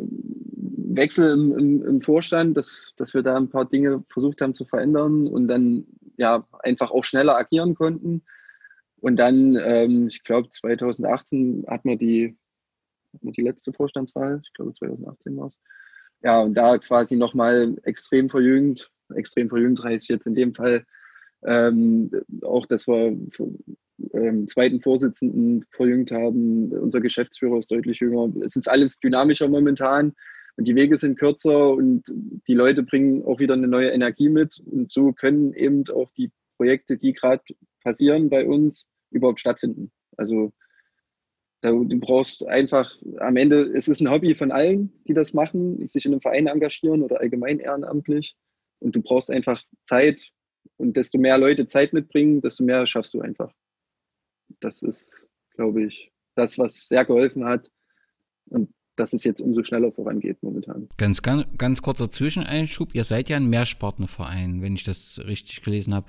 Wechsel im, im, im Vorstand, dass, dass wir da ein paar Dinge versucht haben zu verändern und dann ja einfach auch schneller agieren konnten. Und dann, ähm, ich glaube, 2018 hat man die, hat die letzte Vorstandswahl, ich glaube 2018 war es. Ja, und da quasi nochmal extrem verjüngt, extrem verjüngt heißt jetzt in dem Fall ähm, auch, dass wir ähm, zweiten Vorsitzenden verjüngt haben. Unser Geschäftsführer ist deutlich jünger. Es ist alles dynamischer momentan und die Wege sind kürzer und die Leute bringen auch wieder eine neue Energie mit. Und so können eben auch die Projekte, die gerade passieren bei uns, überhaupt stattfinden. Also du brauchst einfach am Ende, es ist ein Hobby von allen, die das machen, die sich in einem Verein engagieren oder allgemein ehrenamtlich. Und du brauchst einfach Zeit. Und desto mehr Leute Zeit mitbringen, desto mehr schaffst du einfach. Das ist, glaube ich, das, was sehr geholfen hat. Und dass es jetzt umso schneller vorangeht momentan. Ganz, ganz, ganz kurzer Zwischeneinschub. Ihr seid ja ein Mehrsportnerverein, wenn ich das richtig gelesen habe.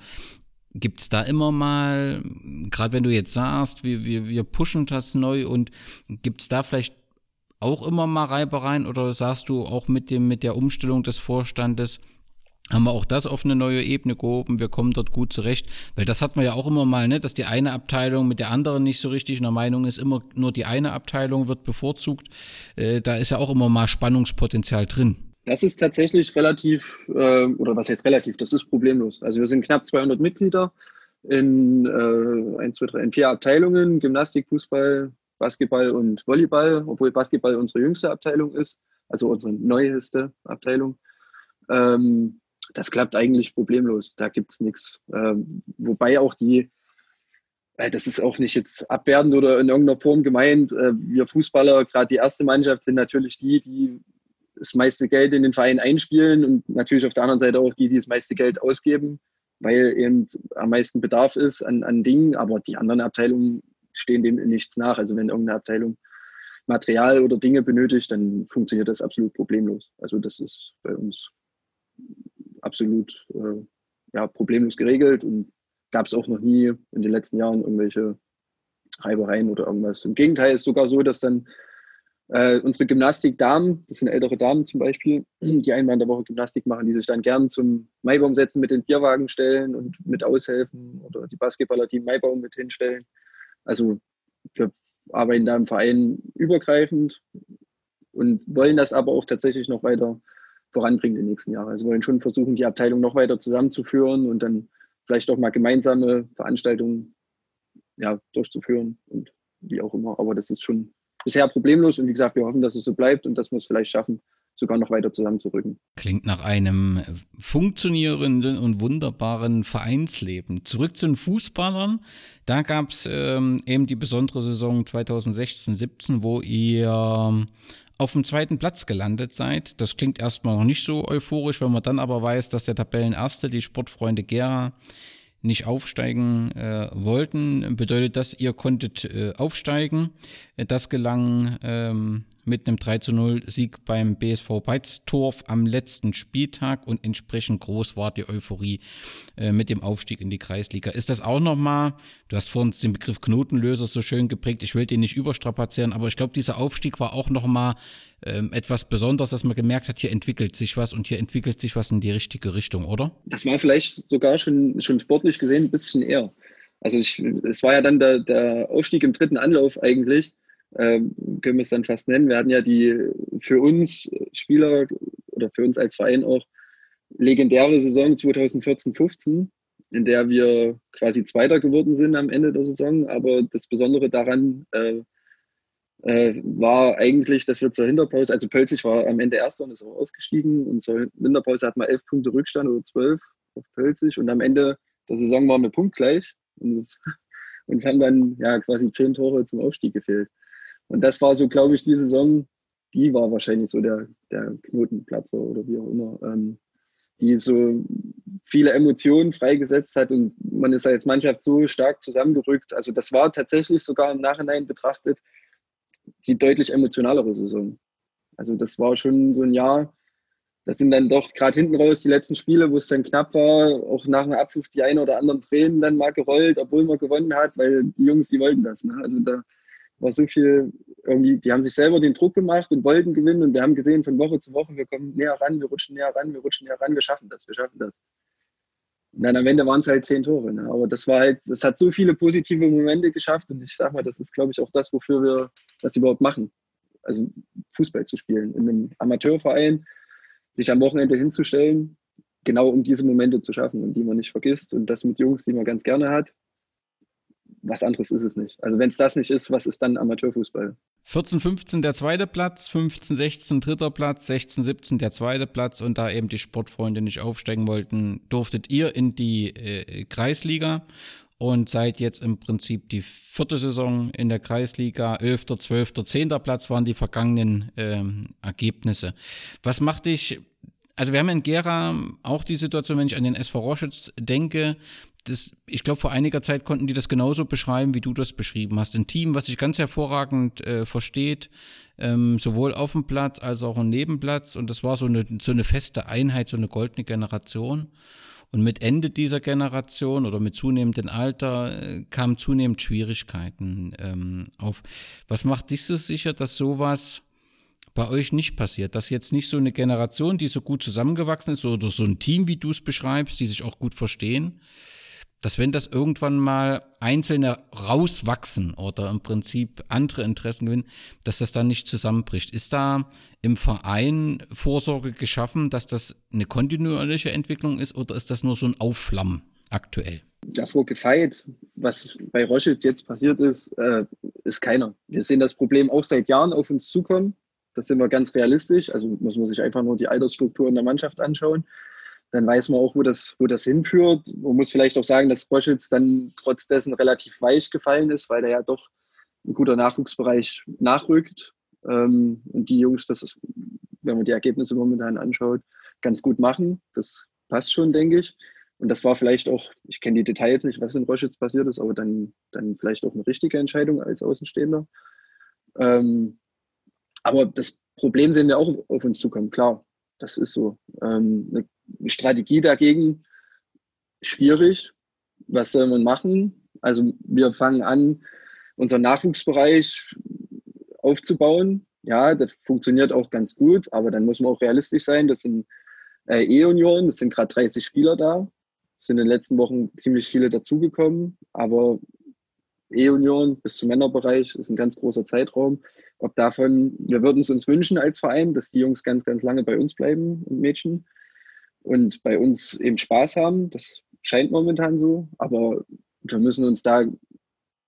Gibt es da immer mal, gerade wenn du jetzt sagst, wir, wir, wir pushen das neu und gibt es da vielleicht auch immer mal Reibereien oder sagst du auch mit dem, mit der Umstellung des Vorstandes, haben wir auch das auf eine neue Ebene gehoben, wir kommen dort gut zurecht, weil das hat man ja auch immer mal, ne, dass die eine Abteilung mit der anderen nicht so richtig in der Meinung ist, immer nur die eine Abteilung wird bevorzugt, äh, da ist ja auch immer mal Spannungspotenzial drin. Das ist tatsächlich relativ, äh, oder was heißt relativ, das ist problemlos. Also wir sind knapp 200 Mitglieder in, äh, 1, 2, 3, in vier Abteilungen, Gymnastik, Fußball, Basketball und Volleyball, obwohl Basketball unsere jüngste Abteilung ist, also unsere neueste Abteilung. Ähm, das klappt eigentlich problemlos, da gibt es nichts. Ähm, wobei auch die, äh, das ist auch nicht jetzt abwertend oder in irgendeiner Form gemeint, äh, wir Fußballer, gerade die erste Mannschaft, sind natürlich die, die das meiste Geld in den Verein einspielen und natürlich auf der anderen Seite auch die, die das meiste Geld ausgeben, weil eben am meisten Bedarf ist an, an Dingen. Aber die anderen Abteilungen stehen dem nichts nach. Also wenn irgendeine Abteilung Material oder Dinge benötigt, dann funktioniert das absolut problemlos. Also das ist bei uns absolut äh, ja, problemlos geregelt und gab es auch noch nie in den letzten Jahren irgendwelche Reibereien oder irgendwas. Im Gegenteil ist sogar so, dass dann äh, unsere Gymnastikdamen, das sind ältere Damen zum Beispiel, die einmal in der Woche Gymnastik machen, die sich dann gern zum Maibaum setzen, mit den Bierwagen stellen und mit aushelfen oder die Basketballer, die Maibaum mit hinstellen. Also wir arbeiten da im Verein übergreifend und wollen das aber auch tatsächlich noch weiter voranbringen in den nächsten Jahren. Also wollen schon versuchen, die Abteilung noch weiter zusammenzuführen und dann vielleicht auch mal gemeinsame Veranstaltungen ja, durchzuführen und wie auch immer. Aber das ist schon bisher problemlos und wie gesagt, wir hoffen, dass es so bleibt und dass wir es vielleicht schaffen, sogar noch weiter zusammenzurücken. Klingt nach einem funktionierenden und wunderbaren Vereinsleben. Zurück zu den Fußballern. Da gab es ähm, eben die besondere Saison 2016-17, wo ihr ähm, auf dem zweiten Platz gelandet seid. Das klingt erstmal noch nicht so euphorisch, wenn man dann aber weiß, dass der Tabellenerste, die Sportfreunde Gera, nicht aufsteigen äh, wollten, bedeutet das, ihr konntet äh, aufsteigen. Das gelang ähm, mit einem 3 zu 0 Sieg beim BSV Beiztorf am letzten Spieltag und entsprechend groß war die Euphorie äh, mit dem Aufstieg in die Kreisliga. Ist das auch nochmal, du hast vorhin den Begriff Knotenlöser so schön geprägt, ich will den nicht überstrapazieren, aber ich glaube, dieser Aufstieg war auch nochmal ähm, etwas Besonderes, dass man gemerkt hat, hier entwickelt sich was und hier entwickelt sich was in die richtige Richtung, oder? Das war vielleicht sogar schon, schon sportlich gesehen ein bisschen eher. Also ich, es war ja dann der, der Aufstieg im dritten Anlauf eigentlich ähm, können wir es dann fast nennen. Wir hatten ja die für uns Spieler oder für uns als Verein auch legendäre Saison 2014-15, in der wir quasi Zweiter geworden sind am Ende der Saison. Aber das Besondere daran äh, äh, war eigentlich, dass wir zur Hinterpause, also Pölzig war am Ende Erster und ist auch aufgestiegen und zur Winterpause hatten wir elf Punkte Rückstand oder zwölf auf Pölzig und am Ende der Saison waren wir punktgleich und es, haben dann ja quasi zehn Tore zum Aufstieg gefehlt. Und das war so, glaube ich, die Saison, die war wahrscheinlich so der, der Knotenplatzer oder wie auch immer, ähm, die so viele Emotionen freigesetzt hat und man ist als Mannschaft so stark zusammengerückt. Also das war tatsächlich sogar im Nachhinein betrachtet die deutlich emotionalere Saison. Also das war schon so ein Jahr, das sind dann doch gerade hinten raus die letzten Spiele, wo es dann knapp war, auch nach dem Abpfiff die ein oder anderen Tränen dann mal gerollt, obwohl man gewonnen hat, weil die Jungs, die wollten das. Ne? Also da war so viel irgendwie, die haben sich selber den Druck gemacht und wollten gewinnen und wir haben gesehen von Woche zu Woche, wir kommen näher ran, wir rutschen näher ran, wir rutschen näher ran, wir schaffen das, wir schaffen das. Und dann am Ende waren es halt zehn Tore. Ne? Aber das war halt, das hat so viele positive Momente geschafft und ich sag mal, das ist, glaube ich, auch das, wofür wir das überhaupt machen. Also Fußball zu spielen, in einem Amateurverein, sich am Wochenende hinzustellen, genau um diese Momente zu schaffen und die man nicht vergisst und das mit Jungs, die man ganz gerne hat was anderes ist es nicht. Also wenn es das nicht ist, was ist dann Amateurfußball? 14, 15 der zweite Platz, 15, 16 dritter Platz, 16, 17 der zweite Platz und da eben die Sportfreunde nicht aufsteigen wollten, durftet ihr in die äh, Kreisliga und seid jetzt im Prinzip die vierte Saison in der Kreisliga. 11., 12., 10. Platz waren die vergangenen ähm, Ergebnisse. Was macht dich also wir haben in Gera auch die Situation, wenn ich an den SV Roschitz denke, das, ich glaube, vor einiger Zeit konnten die das genauso beschreiben, wie du das beschrieben hast. Ein Team, was sich ganz hervorragend äh, versteht, ähm, sowohl auf dem Platz als auch im Nebenplatz. Und das war so eine, so eine feste Einheit, so eine goldene Generation. Und mit Ende dieser Generation oder mit zunehmendem Alter äh, kamen zunehmend Schwierigkeiten ähm, auf. Was macht dich so sicher, dass sowas bei euch nicht passiert, dass jetzt nicht so eine Generation, die so gut zusammengewachsen ist oder so ein Team, wie du es beschreibst, die sich auch gut verstehen, dass wenn das irgendwann mal Einzelne rauswachsen oder im Prinzip andere Interessen gewinnen, dass das dann nicht zusammenbricht. Ist da im Verein Vorsorge geschaffen, dass das eine kontinuierliche Entwicklung ist oder ist das nur so ein Aufflammen aktuell? Davor gefeit, was bei Roschitz jetzt passiert ist, äh, ist keiner. Wir sehen das Problem auch seit Jahren auf uns zukommen. Das sind wir ganz realistisch. Also muss man sich einfach nur die Altersstruktur in der Mannschaft anschauen dann weiß man auch, wo das, wo das hinführt. Man muss vielleicht auch sagen, dass Boschitz dann trotz dessen relativ weich gefallen ist, weil er ja doch ein guter Nachwuchsbereich nachrückt. Ähm, und die Jungs, das ist, wenn man die Ergebnisse momentan anschaut, ganz gut machen. Das passt schon, denke ich. Und das war vielleicht auch, ich kenne die Details nicht, was in Roschitz passiert ist, aber dann, dann vielleicht auch eine richtige Entscheidung als Außenstehender. Ähm, aber das Problem sehen wir auch auf uns zukommen, klar. Das ist so. Ähm, eine Strategie dagegen, schwierig. Was soll man machen? Also wir fangen an, unseren Nachwuchsbereich aufzubauen. Ja, das funktioniert auch ganz gut, aber dann muss man auch realistisch sein. Das sind äh, E-Union, das sind gerade 30 Spieler da. Es sind in den letzten Wochen ziemlich viele dazugekommen, aber E-Union bis zum Männerbereich ist ein ganz großer Zeitraum. Ob davon, wir würden es uns wünschen als Verein, dass die Jungs ganz, ganz lange bei uns bleiben und Mädchen und bei uns eben Spaß haben. Das scheint momentan so, aber wir müssen uns da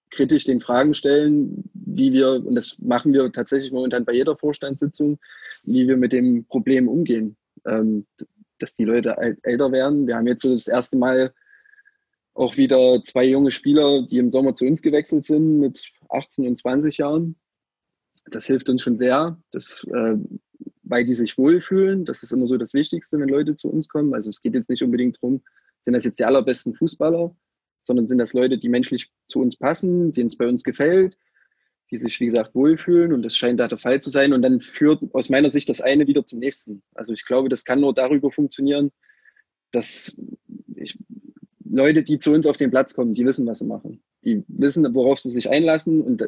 kritisch den Fragen stellen, wie wir, und das machen wir tatsächlich momentan bei jeder Vorstandssitzung, wie wir mit dem Problem umgehen. Ähm, dass die Leute älter werden. Wir haben jetzt so das erste Mal auch wieder zwei junge Spieler, die im Sommer zu uns gewechselt sind mit 18 und 20 Jahren. Das hilft uns schon sehr, dass, äh, weil die sich wohlfühlen. Das ist immer so das Wichtigste, wenn Leute zu uns kommen. Also es geht jetzt nicht unbedingt darum, sind das jetzt die allerbesten Fußballer, sondern sind das Leute, die menschlich zu uns passen, denen es bei uns gefällt, die sich, wie gesagt, wohlfühlen. Und das scheint da der Fall zu sein. Und dann führt aus meiner Sicht das eine wieder zum nächsten. Also ich glaube, das kann nur darüber funktionieren, dass ich, Leute, die zu uns auf den Platz kommen, die wissen, was sie machen. Die wissen, worauf sie sich einlassen und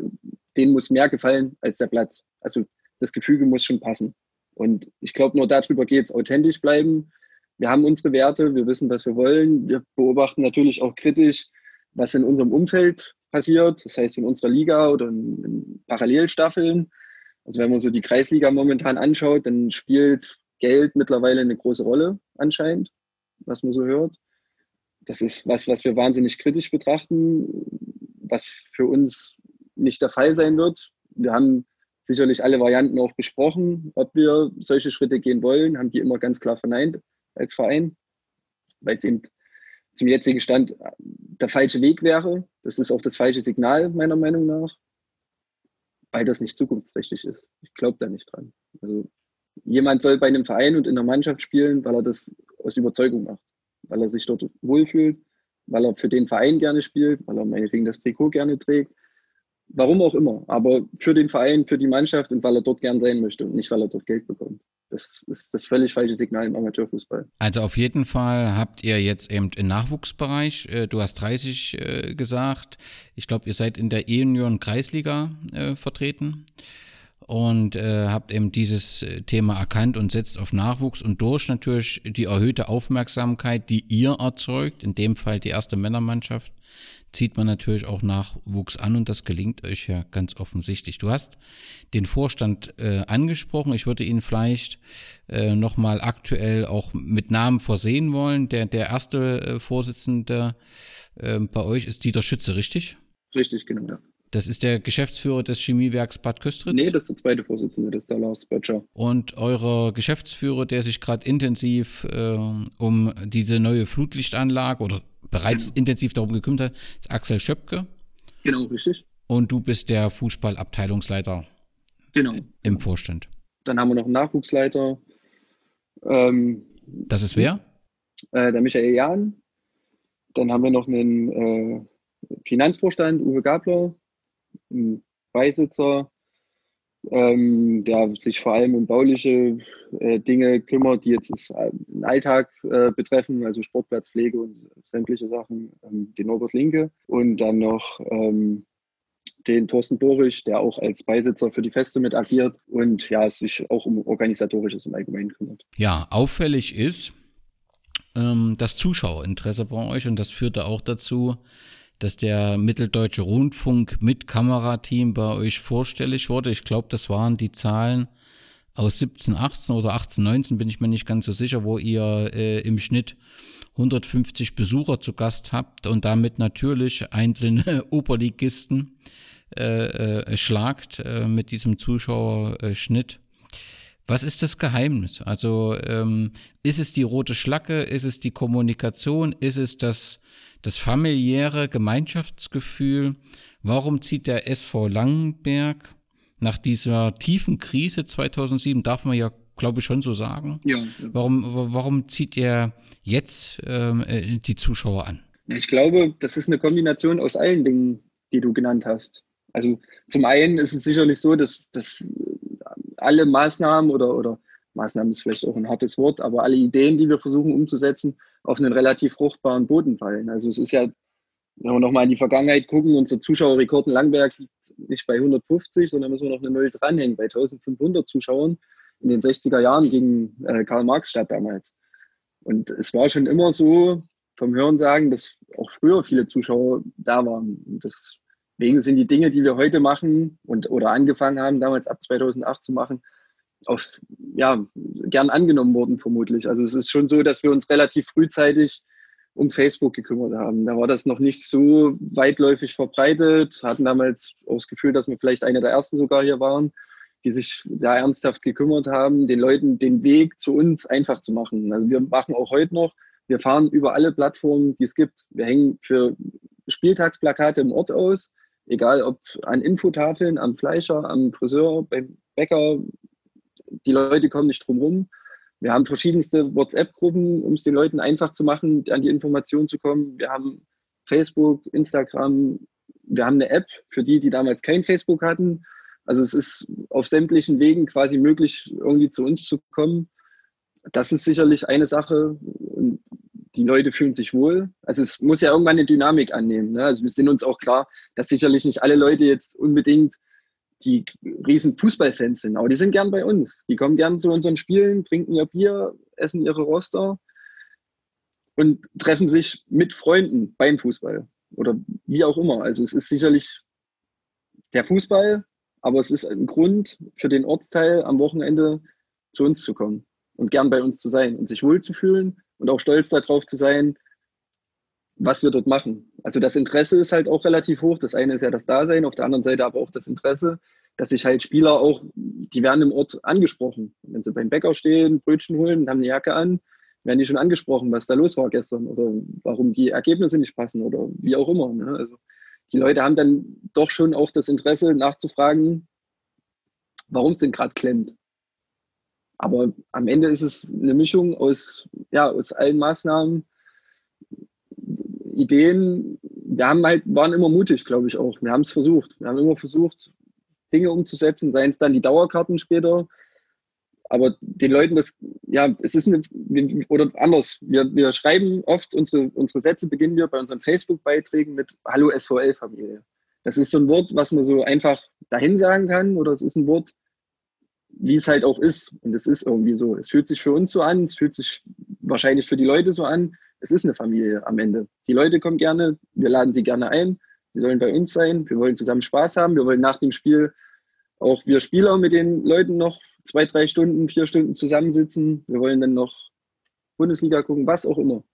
denen muss mehr gefallen als der Platz. Also das Gefüge muss schon passen. Und ich glaube, nur darüber geht es, authentisch bleiben. Wir haben unsere Werte, wir wissen, was wir wollen. Wir beobachten natürlich auch kritisch, was in unserem Umfeld passiert, das heißt in unserer Liga oder in, in Parallelstaffeln. Also wenn man so die Kreisliga momentan anschaut, dann spielt Geld mittlerweile eine große Rolle anscheinend, was man so hört. Das ist was, was wir wahnsinnig kritisch betrachten, was für uns nicht der Fall sein wird. Wir haben sicherlich alle Varianten auch besprochen, ob wir solche Schritte gehen wollen, haben die immer ganz klar verneint als Verein, weil es eben zum jetzigen Stand der falsche Weg wäre. Das ist auch das falsche Signal meiner Meinung nach, weil das nicht zukunftsträchtig ist. Ich glaube da nicht dran. Also jemand soll bei einem Verein und in der Mannschaft spielen, weil er das aus Überzeugung macht, weil er sich dort wohlfühlt, weil er für den Verein gerne spielt, weil er meinetwegen das Trikot gerne trägt. Warum auch immer, aber für den Verein, für die Mannschaft und weil er dort gern sein möchte und nicht, weil er dort Geld bekommt. Das ist das völlig falsche Signal im Amateurfußball. Also auf jeden Fall habt ihr jetzt eben im Nachwuchsbereich, äh, du hast 30 äh, gesagt, ich glaube, ihr seid in der E-Union Kreisliga äh, vertreten und habt eben dieses Thema erkannt und setzt auf Nachwuchs und durch natürlich die erhöhte Aufmerksamkeit, die ihr erzeugt, in dem Fall die erste Männermannschaft, zieht man natürlich auch Nachwuchs an und das gelingt euch ja ganz offensichtlich. Du hast den Vorstand äh, angesprochen. Ich würde ihn vielleicht äh, nochmal aktuell auch mit Namen versehen wollen. Der, der erste äh, Vorsitzende äh, bei euch ist Dieter Schütze, richtig? Richtig, genau, ja. Das ist der Geschäftsführer des Chemiewerks Bad Köstritz? Nee, das ist der zweite Vorsitzende, das ist der Lars Böttcher. Und eurer Geschäftsführer, der sich gerade intensiv äh, um diese neue Flutlichtanlage oder bereits genau. intensiv darum gekümmert hat, ist Axel Schöpke. Genau, richtig. Und du bist der Fußballabteilungsleiter genau. im Vorstand. Dann haben wir noch einen Nachwuchsleiter. Ähm, das ist wer? Äh, der Michael Jahn. Dann haben wir noch einen äh, Finanzvorstand, Uwe Gabler ein Beisitzer, ähm, der sich vor allem um bauliche äh, Dinge kümmert, die jetzt äh, den Alltag äh, betreffen, also Sportplatzpflege und sämtliche Sachen, ähm, den Norbert Linke und dann noch ähm, den Thorsten Borisch, der auch als Beisitzer für die Feste mit agiert und ja, sich auch um organisatorisches im Allgemeinen kümmert. Ja, auffällig ist ähm, das Zuschauerinteresse bei euch und das führte auch dazu, dass der Mitteldeutsche Rundfunk mit Kamerateam bei euch vorstellig wurde. Ich glaube, das waren die Zahlen aus 17, 18 oder 18, 19, bin ich mir nicht ganz so sicher, wo ihr äh, im Schnitt 150 Besucher zu Gast habt und damit natürlich einzelne Oberligisten äh, äh, schlagt äh, mit diesem Zuschauerschnitt. Was ist das Geheimnis? Also ähm, ist es die rote Schlacke? Ist es die Kommunikation? Ist es das das familiäre Gemeinschaftsgefühl. Warum zieht der SV Langenberg nach dieser tiefen Krise 2007, darf man ja, glaube ich, schon so sagen. Ja, ja. Warum, warum zieht er jetzt ähm, äh, die Zuschauer an? Ich glaube, das ist eine Kombination aus allen Dingen, die du genannt hast. Also zum einen ist es sicherlich so, dass, dass alle Maßnahmen oder, oder Maßnahmen ist vielleicht auch ein hartes Wort, aber alle Ideen, die wir versuchen umzusetzen, auf einen relativ fruchtbaren Boden fallen. Also es ist ja, wenn wir nochmal in die Vergangenheit gucken, unser Zuschauerrekord in Langberg liegt nicht bei 150, sondern müssen wir noch eine Null dranhängen, bei 1500 Zuschauern in den 60er Jahren gegen äh, Karl-Marx-Stadt damals. Und es war schon immer so vom Hörensagen, dass auch früher viele Zuschauer da waren. deswegen sind die Dinge, die wir heute machen und oder angefangen haben, damals ab 2008 zu machen, auch ja, gern angenommen worden, vermutlich. Also es ist schon so, dass wir uns relativ frühzeitig um Facebook gekümmert haben. Da war das noch nicht so weitläufig verbreitet, hatten damals auch das Gefühl, dass wir vielleicht eine der ersten sogar hier waren, die sich da ernsthaft gekümmert haben, den Leuten den Weg zu uns einfach zu machen. Also wir machen auch heute noch, wir fahren über alle Plattformen, die es gibt. Wir hängen für Spieltagsplakate im Ort aus, egal ob an Infotafeln, am Fleischer, am Friseur, beim Bäcker, die Leute kommen nicht drum rum. Wir haben verschiedenste WhatsApp-Gruppen, um es den Leuten einfach zu machen, an die Informationen zu kommen. Wir haben Facebook, Instagram, wir haben eine App für die, die damals kein Facebook hatten. Also es ist auf sämtlichen Wegen quasi möglich, irgendwie zu uns zu kommen. Das ist sicherlich eine Sache. Und die Leute fühlen sich wohl. Also es muss ja irgendwann eine Dynamik annehmen. Ne? Also wir sind uns auch klar, dass sicherlich nicht alle Leute jetzt unbedingt die riesen Fußballfans sind, aber die sind gern bei uns. Die kommen gern zu unseren Spielen, trinken ihr Bier, essen ihre Roster und treffen sich mit Freunden beim Fußball oder wie auch immer. Also es ist sicherlich der Fußball, aber es ist ein Grund für den Ortsteil am Wochenende zu uns zu kommen und gern bei uns zu sein und sich wohlzufühlen und auch stolz darauf zu sein, was wir dort machen. Also das Interesse ist halt auch relativ hoch. Das eine ist ja das Dasein, auf der anderen Seite aber auch das Interesse, dass sich halt Spieler auch, die werden im Ort angesprochen. Wenn sie beim Bäcker stehen, Brötchen holen, haben eine Jacke an, werden die schon angesprochen, was da los war gestern oder warum die Ergebnisse nicht passen oder wie auch immer. Ne? Also die Leute haben dann doch schon auch das Interesse nachzufragen, warum es denn gerade klemmt. Aber am Ende ist es eine Mischung aus, ja, aus allen Maßnahmen, Ideen. Wir haben halt, waren immer mutig, glaube ich auch. Wir haben es versucht. Wir haben immer versucht, Dinge umzusetzen, seien es dann die Dauerkarten später. Aber den Leuten das, ja, es ist eine, oder anders. Wir, wir schreiben oft, unsere, unsere Sätze beginnen wir bei unseren Facebook-Beiträgen mit Hallo SVL-Familie. Das ist so ein Wort, was man so einfach dahin sagen kann, oder es ist ein Wort, wie es halt auch ist. Und es ist irgendwie so. Es fühlt sich für uns so an, es fühlt sich wahrscheinlich für die Leute so an. Es ist eine Familie am Ende. Die Leute kommen gerne, wir laden sie gerne ein, sie sollen bei uns sein, wir wollen zusammen Spaß haben, wir wollen nach dem Spiel auch wir Spieler mit den Leuten noch zwei, drei Stunden, vier Stunden zusammensitzen. Wir wollen dann noch Bundesliga gucken, was auch immer.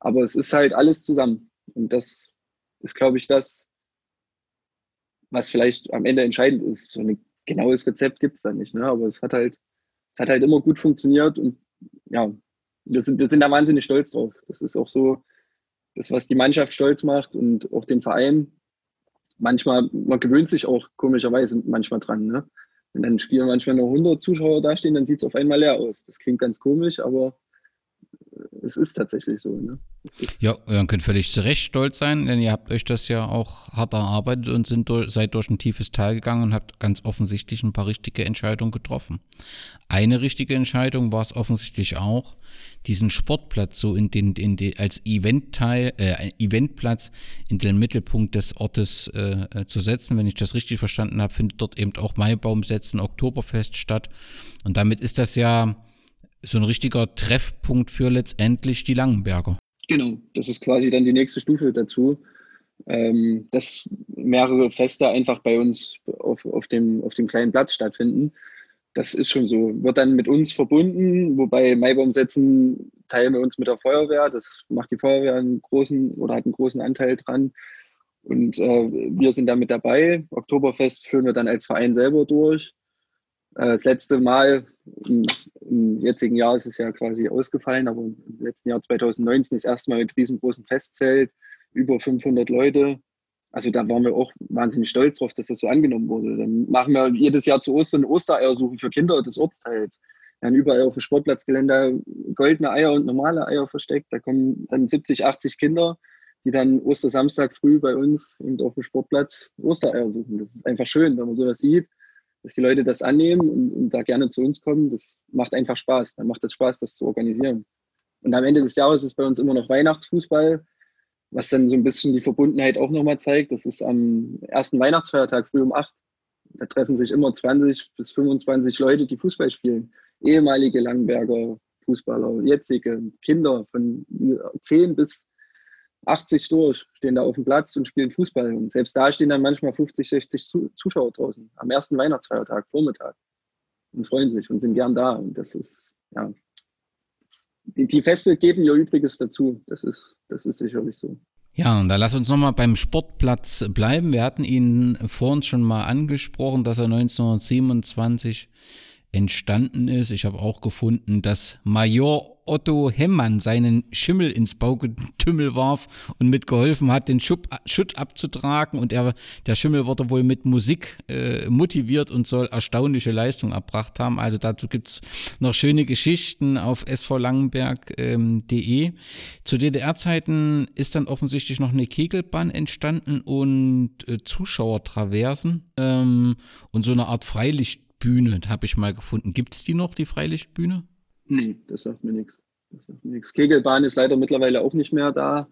Aber es ist halt alles zusammen. Und das ist, glaube ich, das, was vielleicht am Ende entscheidend ist. So ein genaues Rezept gibt es da nicht, ne? aber es hat halt, es hat halt immer gut funktioniert und ja, wir sind, wir sind da wahnsinnig stolz drauf. Das ist auch so das, was die Mannschaft stolz macht und auch den Verein manchmal, man gewöhnt sich auch komischerweise manchmal dran. Ne? Wenn dann Spiel manchmal nur 100 Zuschauer dastehen, dann sieht es auf einmal leer aus. Das klingt ganz komisch, aber es ist tatsächlich so. Ne? Ja, ihr könnt völlig zu Recht stolz sein, denn ihr habt euch das ja auch hart erarbeitet und sind durch, seid durch ein tiefes Tal gegangen und habt ganz offensichtlich ein paar richtige Entscheidungen getroffen. Eine richtige Entscheidung war es offensichtlich auch, diesen Sportplatz so in den, in den als Eventteil, äh, Eventplatz in den Mittelpunkt des Ortes äh, zu setzen. Wenn ich das richtig verstanden habe, findet dort eben auch Maibaumsetzen, Oktoberfest statt. Und damit ist das ja so ein richtiger Treffpunkt für letztendlich die Langenberger. Genau, das ist quasi dann die nächste Stufe dazu, ähm, dass mehrere Feste einfach bei uns auf, auf, dem, auf dem kleinen Platz stattfinden. Das ist schon so. Wird dann mit uns verbunden, wobei Maibaumsetzen teilen wir uns mit der Feuerwehr. Das macht die Feuerwehr einen großen oder hat einen großen Anteil dran. Und äh, wir sind da mit dabei. Oktoberfest führen wir dann als Verein selber durch. Äh, das letzte Mal, im, im, jetzigen Jahr ist es ja quasi ausgefallen, aber im letzten Jahr 2019 das erste Mal mit riesengroßem Festzelt, über 500 Leute. Also da waren wir auch wahnsinnig stolz drauf, dass das so angenommen wurde. Dann machen wir jedes Jahr zu Ostern Ostereiersuche für Kinder des Ortsteils. werden überall auf dem Sportplatzgelände goldene Eier und normale Eier versteckt. Da kommen dann 70, 80 Kinder, die dann Ostersamstag früh bei uns und auf dem Sportplatz Ostereier suchen. Das ist einfach schön, wenn man sowas sieht, dass die Leute das annehmen und, und da gerne zu uns kommen. Das macht einfach Spaß. Dann macht es Spaß, das zu organisieren. Und am Ende des Jahres ist bei uns immer noch Weihnachtsfußball, was dann so ein bisschen die Verbundenheit auch nochmal zeigt. Das ist am ersten Weihnachtsfeiertag früh um acht. Da treffen sich immer 20 bis 25 Leute, die Fußball spielen ehemalige Langberger Fußballer, jetzige Kinder von 10 bis 80 durch, stehen da auf dem Platz und spielen Fußball. Und selbst da stehen dann manchmal 50, 60 Zuschauer draußen am ersten Weihnachtsfeiertag, Vormittag und freuen sich und sind gern da. Und das ist, ja, die, die Feste geben ihr Übriges dazu. Das ist, das ist sicherlich so. Ja, und da lass uns nochmal beim Sportplatz bleiben. Wir hatten ihn vorhin schon mal angesprochen, dass er 1927 entstanden ist. Ich habe auch gefunden, dass Major Otto Hemmann seinen Schimmel ins Baugetümmel warf und mitgeholfen hat, den Schutt, Schutt abzutragen. Und er, der Schimmel wurde wohl mit Musik äh, motiviert und soll erstaunliche Leistung erbracht haben. Also dazu gibt's noch schöne Geschichten auf svlangenberg.de. Ähm, Zu DDR-Zeiten ist dann offensichtlich noch eine Kegelbahn entstanden und äh, Zuschauertraversen ähm, und so eine Art Freilicht Bühne, habe ich mal gefunden. Gibt es die noch, die Freilichtbühne? Nee, das sagt mir nichts. Das sagt mir nichts. Kegelbahn ist leider mittlerweile auch nicht mehr da.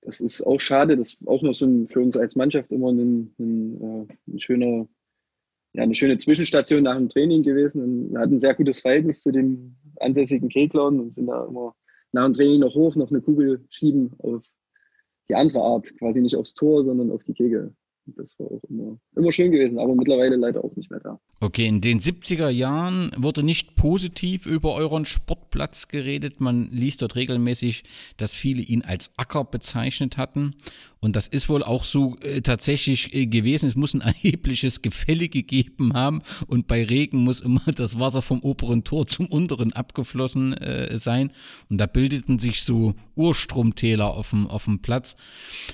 Das ist auch schade. Das ist auch noch so ein, für uns als Mannschaft immer ein, ein, äh, ein schöner, ja, eine schöne Zwischenstation nach dem Training gewesen. Und wir hatten ein sehr gutes Verhältnis zu den ansässigen Keglern und sind da immer nach dem Training noch hoch, noch eine Kugel schieben auf die andere Art, quasi nicht aufs Tor, sondern auf die Kegel. Das war auch immer, immer schön gewesen, aber mittlerweile leider auch nicht mehr da. Okay, in den 70er Jahren wurde nicht positiv über euren Sportplatz geredet. Man liest dort regelmäßig, dass viele ihn als Acker bezeichnet hatten. Und das ist wohl auch so äh, tatsächlich äh, gewesen. Es muss ein erhebliches Gefälle gegeben haben. Und bei Regen muss immer das Wasser vom oberen Tor zum unteren abgeflossen äh, sein. Und da bildeten sich so Urstromtäler auf dem, auf dem Platz,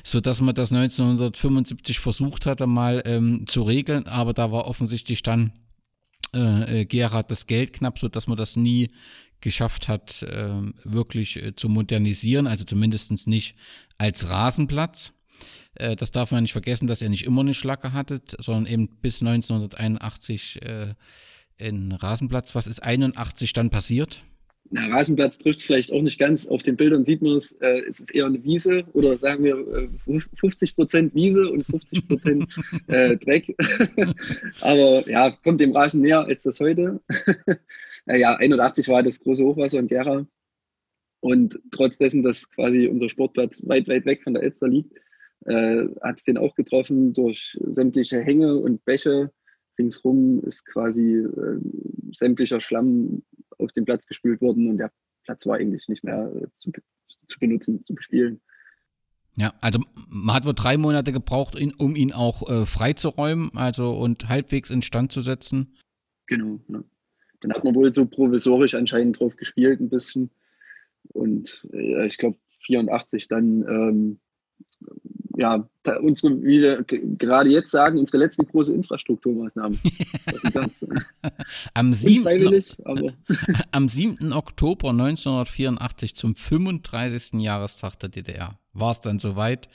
sodass man das 1975 versucht hatte, mal ähm, zu regeln. Aber da war offensichtlich dann äh, äh, Gerhard das Geld knapp, so dass man das nie geschafft hat, äh, wirklich äh, zu modernisieren, also zumindest nicht als Rasenplatz. Äh, das darf man nicht vergessen, dass er nicht immer eine Schlacke hatte, sondern eben bis 1981 äh, in Rasenplatz. Was ist 81 dann passiert? Na, Rasenplatz trifft vielleicht auch nicht ganz. Auf den Bildern sieht man es, äh, es ist eher eine Wiese oder sagen wir äh, 50 Prozent Wiese und 50 Prozent äh, Dreck. Aber ja, kommt dem Rasen näher als das heute. naja, 81 war das große Hochwasser in Gera. Und trotz dessen, dass quasi unser Sportplatz weit, weit weg von der Elster liegt, äh, hat es den auch getroffen durch sämtliche Hänge und Bäche. Ringsrum ist quasi äh, sämtlicher Schlamm auf den Platz gespült worden und der Platz war eigentlich nicht mehr äh, zu, zu benutzen, zu bespielen. Ja, also man hat wohl drei Monate gebraucht, um ihn auch äh, freizuräumen, also und halbwegs instand zu setzen. Genau, ja. Dann hat man wohl so provisorisch anscheinend drauf gespielt ein bisschen. Und äh, ich glaube 84 dann ähm, ja, unsere, wie wir gerade jetzt sagen, unsere letzte große Infrastrukturmaßnahme. am, 7. am 7. Oktober 1984 zum 35. Jahrestag der DDR war es dann soweit.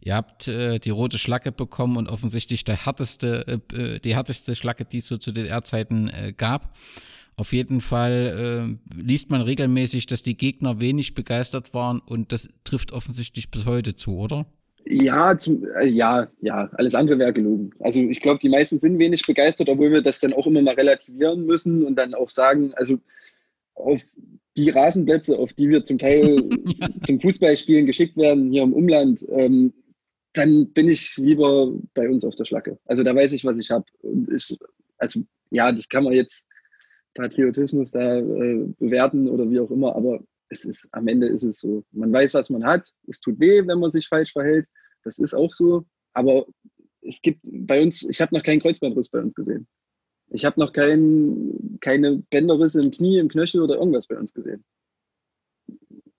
Ihr habt äh, die rote Schlacke bekommen und offensichtlich der härteste, äh, äh die härteste Schlacke, die es so zu DDR-Zeiten äh, gab. Auf jeden Fall äh, liest man regelmäßig, dass die Gegner wenig begeistert waren und das trifft offensichtlich bis heute zu, oder? Ja, zum, äh, ja, ja, alles andere wäre gelogen. Also ich glaube, die meisten sind wenig begeistert, obwohl wir das dann auch immer mal relativieren müssen und dann auch sagen, also auf die Rasenplätze, auf die wir zum Teil zum Fußballspielen geschickt werden, hier im Umland, ähm, dann bin ich lieber bei uns auf der Schlacke. Also da weiß ich, was ich habe. Und ich, also ja, das kann man jetzt Patriotismus da äh, bewerten oder wie auch immer, aber es ist, am Ende ist es so. Man weiß, was man hat. Es tut weh, wenn man sich falsch verhält. Das ist auch so. Aber es gibt bei uns, ich habe noch keinen Kreuzbandriss bei uns gesehen. Ich habe noch kein, keine Bänderrisse im Knie, im Knöchel oder irgendwas bei uns gesehen.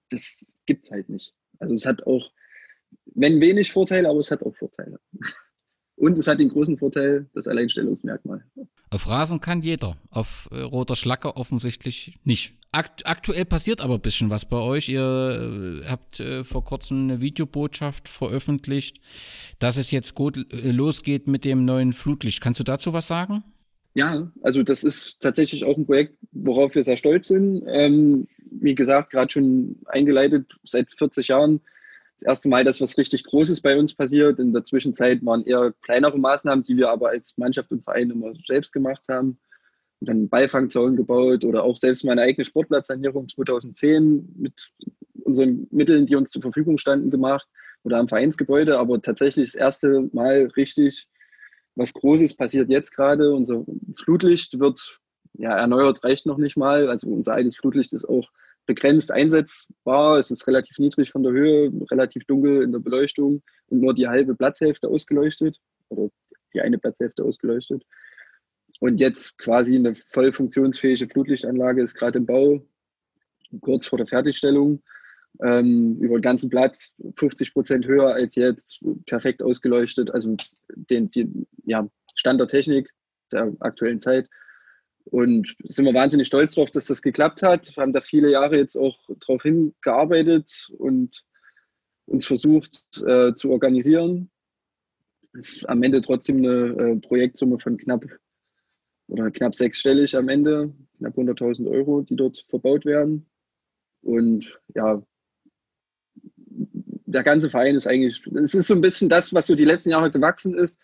Das gibt es halt nicht. Also es hat auch, wenn wenig Vorteile, aber es hat auch Vorteile. Und es hat den großen Vorteil, das Alleinstellungsmerkmal. Auf Rasen kann jeder, auf äh, roter Schlacke offensichtlich nicht. Akt aktuell passiert aber ein bisschen was bei euch. Ihr äh, habt äh, vor kurzem eine Videobotschaft veröffentlicht, dass es jetzt gut äh, losgeht mit dem neuen Flutlicht. Kannst du dazu was sagen? Ja, also das ist tatsächlich auch ein Projekt, worauf wir sehr stolz sind. Ähm, wie gesagt, gerade schon eingeleitet seit 40 Jahren das erste Mal, dass was richtig Großes bei uns passiert. In der Zwischenzeit waren eher kleinere Maßnahmen, die wir aber als Mannschaft und Verein immer selbst gemacht haben. Und dann Beifangzaun gebaut oder auch selbst meine eigene Sportplatzsanierung 2010 mit unseren Mitteln, die uns zur Verfügung standen, gemacht oder am Vereinsgebäude. Aber tatsächlich das erste Mal richtig was Großes passiert jetzt gerade. Unser Flutlicht wird ja erneuert, reicht noch nicht mal. Also unser altes Flutlicht ist auch begrenzt einsetzbar. Es ist relativ niedrig von der Höhe, relativ dunkel in der Beleuchtung und nur die halbe Platzhälfte ausgeleuchtet oder die eine Platzhälfte ausgeleuchtet. Und jetzt quasi eine voll funktionsfähige Flutlichtanlage ist gerade im Bau, kurz vor der Fertigstellung. Ähm, über den ganzen Platz 50 Prozent höher als jetzt, perfekt ausgeleuchtet. Also den, die ja, Stand der Technik der aktuellen Zeit. Und sind wir wahnsinnig stolz darauf, dass das geklappt hat. Wir haben da viele Jahre jetzt auch darauf hingearbeitet und uns versucht äh, zu organisieren. Es ist am Ende trotzdem eine äh, Projektsumme von knapp oder knapp sechsstellig am Ende, knapp 100.000 Euro, die dort verbaut werden. Und ja, der ganze Verein ist eigentlich, es ist so ein bisschen das, was so die letzten Jahre gewachsen ist,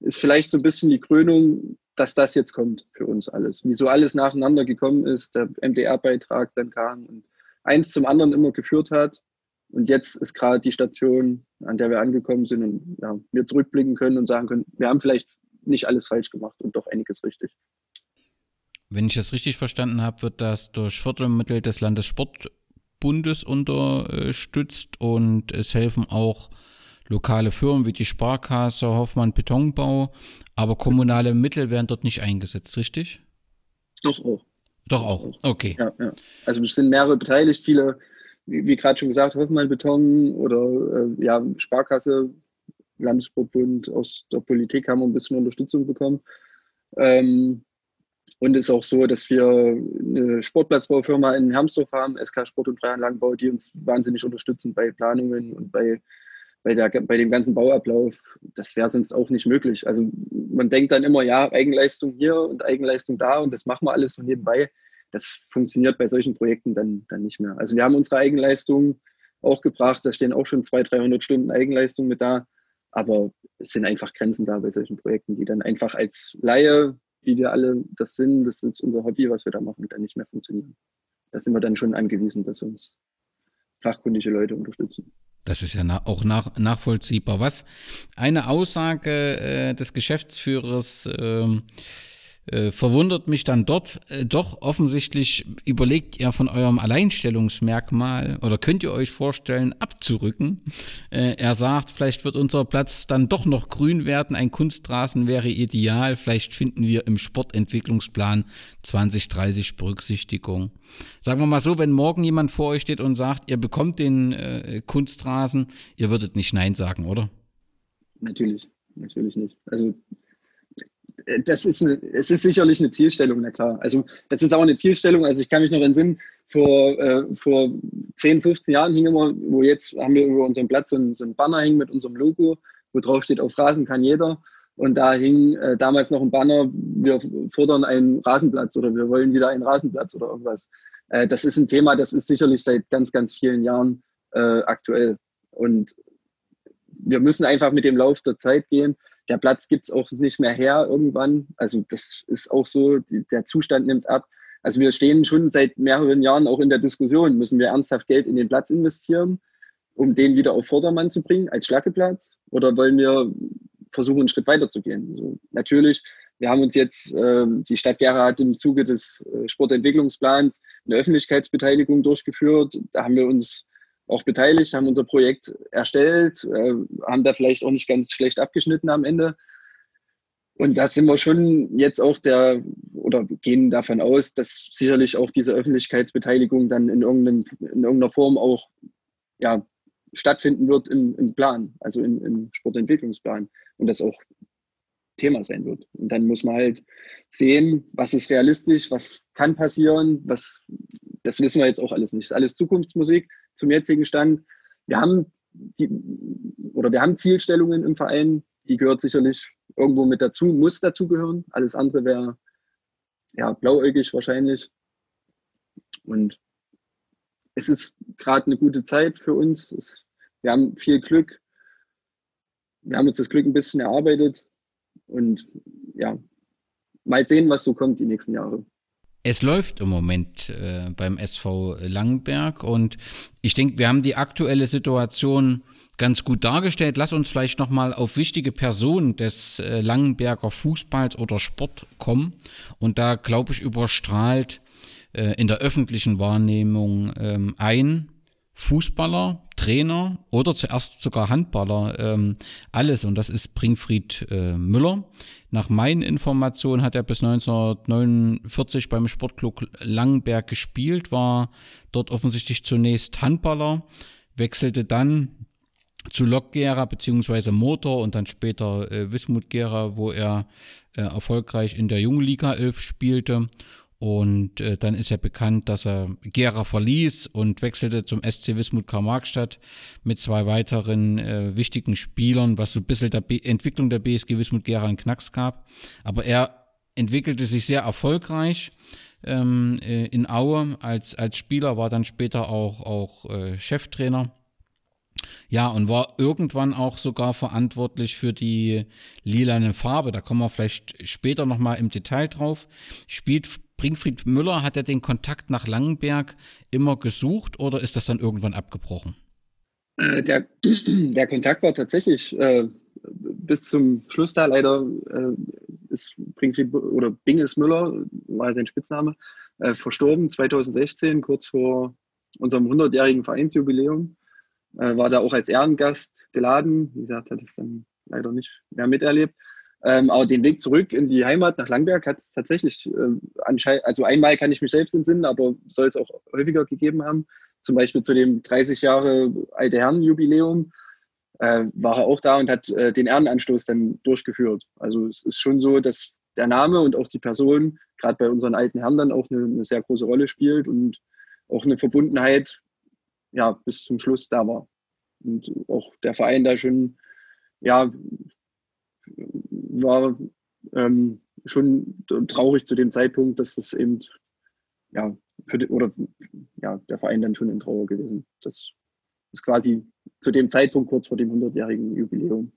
ist vielleicht so ein bisschen die Krönung dass das jetzt kommt für uns alles. Wie so alles nacheinander gekommen ist, der MDR-Beitrag dann kam und eins zum anderen immer geführt hat. Und jetzt ist gerade die Station, an der wir angekommen sind und ja, wir zurückblicken können und sagen können, wir haben vielleicht nicht alles falsch gemacht und doch einiges richtig. Wenn ich das richtig verstanden habe, wird das durch Fördermittel des Landessportbundes unterstützt und es helfen auch lokale Firmen wie die Sparkasse, Hoffmann Betonbau, aber kommunale Mittel werden dort nicht eingesetzt, richtig? Doch auch. Doch auch, okay. Ja, ja. Also es sind mehrere beteiligt, viele, wie, wie gerade schon gesagt, Hoffmann Beton oder äh, ja, Sparkasse, Landessportbund aus der Politik haben ein bisschen Unterstützung bekommen. Ähm, und es ist auch so, dass wir eine Sportplatzbaufirma in Hermsdorf haben, SK Sport und Freianlagenbau, die uns wahnsinnig unterstützen bei Planungen und bei bei, der, bei dem ganzen Bauablauf, das wäre sonst auch nicht möglich. Also man denkt dann immer, ja, Eigenleistung hier und Eigenleistung da und das machen wir alles so nebenbei. Das funktioniert bei solchen Projekten dann, dann nicht mehr. Also wir haben unsere Eigenleistung auch gebracht, da stehen auch schon 200, 300 Stunden Eigenleistung mit da, aber es sind einfach Grenzen da bei solchen Projekten, die dann einfach als Laie, wie wir alle das sind, das ist unser Hobby, was wir da machen, dann nicht mehr funktionieren. Da sind wir dann schon angewiesen, dass uns fachkundige Leute unterstützen. Das ist ja na auch nach nachvollziehbar. Was eine Aussage äh, des Geschäftsführers ähm, äh, verwundert mich dann dort äh, doch offensichtlich überlegt ihr von eurem Alleinstellungsmerkmal oder könnt ihr euch vorstellen abzurücken. Äh, er sagt, vielleicht wird unser Platz dann doch noch grün werden, ein Kunstrasen wäre ideal, vielleicht finden wir im Sportentwicklungsplan 2030 Berücksichtigung. Sagen wir mal so, wenn morgen jemand vor euch steht und sagt, ihr bekommt den äh, Kunstrasen, ihr würdet nicht Nein sagen, oder? Natürlich, natürlich nicht. Also das ist, eine, es ist sicherlich eine Zielstellung, na klar. Also das ist auch eine Zielstellung. Also ich kann mich noch entsinnen, vor, äh, vor 10, 15 Jahren hing immer, wo jetzt haben wir über unseren Platz so ein, so ein Banner hing mit unserem Logo, wo drauf steht, auf Rasen kann jeder. Und da hing äh, damals noch ein Banner, wir fordern einen Rasenplatz oder wir wollen wieder einen Rasenplatz oder irgendwas. Äh, das ist ein Thema, das ist sicherlich seit ganz, ganz vielen Jahren äh, aktuell. Und wir müssen einfach mit dem Lauf der Zeit gehen der Platz gibt es auch nicht mehr her irgendwann. Also das ist auch so, die, der Zustand nimmt ab. Also wir stehen schon seit mehreren Jahren auch in der Diskussion, müssen wir ernsthaft Geld in den Platz investieren, um den wieder auf Vordermann zu bringen als Schlackeplatz? Oder wollen wir versuchen, einen Schritt weiter zu gehen? Also natürlich, wir haben uns jetzt, äh, die Stadt Gera hat im Zuge des äh, Sportentwicklungsplans eine Öffentlichkeitsbeteiligung durchgeführt. Da haben wir uns auch beteiligt, haben unser Projekt erstellt, äh, haben da vielleicht auch nicht ganz schlecht abgeschnitten am Ende. Und da sind wir schon jetzt auch der, oder gehen davon aus, dass sicherlich auch diese Öffentlichkeitsbeteiligung dann in, in irgendeiner Form auch ja, stattfinden wird im, im Plan, also im, im Sportentwicklungsplan. Und das auch Thema sein wird. Und dann muss man halt sehen, was ist realistisch, was kann passieren, was, das wissen wir jetzt auch alles nicht. Das ist alles Zukunftsmusik zum jetzigen Stand. Wir haben die, oder wir haben Zielstellungen im Verein, die gehört sicherlich irgendwo mit dazu, muss dazugehören. Alles andere wäre ja blauäugig wahrscheinlich. Und es ist gerade eine gute Zeit für uns. Es, wir haben viel Glück. Wir haben uns das Glück ein bisschen erarbeitet. Und ja, mal sehen, was so kommt die nächsten Jahre. Es läuft im Moment äh, beim SV Langenberg und ich denke, wir haben die aktuelle Situation ganz gut dargestellt. Lass uns vielleicht nochmal auf wichtige Personen des äh, Langenberger Fußballs oder Sport kommen. Und da, glaube ich, überstrahlt äh, in der öffentlichen Wahrnehmung ähm, ein Fußballer, Trainer oder zuerst sogar Handballer, ähm, alles. Und das ist Bringfried äh, Müller. Nach meinen Informationen hat er bis 1949 beim Sportclub Langenberg gespielt, war dort offensichtlich zunächst Handballer, wechselte dann zu Lok Gera beziehungsweise Motor und dann später äh, Wismut Gera, wo er äh, erfolgreich in der Jungliga 11 spielte. Und äh, dann ist ja bekannt, dass er Gera verließ und wechselte zum SC Wismut Karl-Marxstadt mit zwei weiteren äh, wichtigen Spielern, was so ein bisschen der B Entwicklung der BSG Wismut Gera einen Knacks gab. Aber er entwickelte sich sehr erfolgreich ähm, äh, in Aue als, als Spieler, war dann später auch, auch äh, Cheftrainer ja, und war irgendwann auch sogar verantwortlich für die lilane Farbe. Da kommen wir vielleicht später nochmal im Detail drauf. Spielt Bringfried Müller, hat er den Kontakt nach Langenberg immer gesucht oder ist das dann irgendwann abgebrochen? Äh, der, der Kontakt war tatsächlich äh, bis zum Schluss da. Leider äh, ist Bringfried oder Binges Müller, war sein Spitzname, äh, verstorben 2016, kurz vor unserem 100-jährigen Vereinsjubiläum äh, war da auch als Ehrengast geladen. Wie gesagt, hat es dann leider nicht mehr miterlebt. Ähm, aber den Weg zurück in die Heimat nach Langberg hat es tatsächlich äh, anscheinend, also einmal kann ich mich selbst entsinnen, aber soll es auch häufiger gegeben haben. Zum Beispiel zu dem 30 Jahre alte Herren-Jubiläum äh, war er auch da und hat äh, den Ehrenanstoß dann durchgeführt. Also es ist schon so, dass der Name und auch die Person gerade bei unseren alten Herren dann auch eine, eine sehr große Rolle spielt und auch eine Verbundenheit ja, bis zum Schluss da war. Und auch der Verein da schon, ja, war ähm, schon traurig zu dem Zeitpunkt, dass das eben, ja, die, oder ja, der Verein dann schon in Trauer gewesen. Das ist quasi zu dem Zeitpunkt kurz vor dem 100-jährigen Jubiläum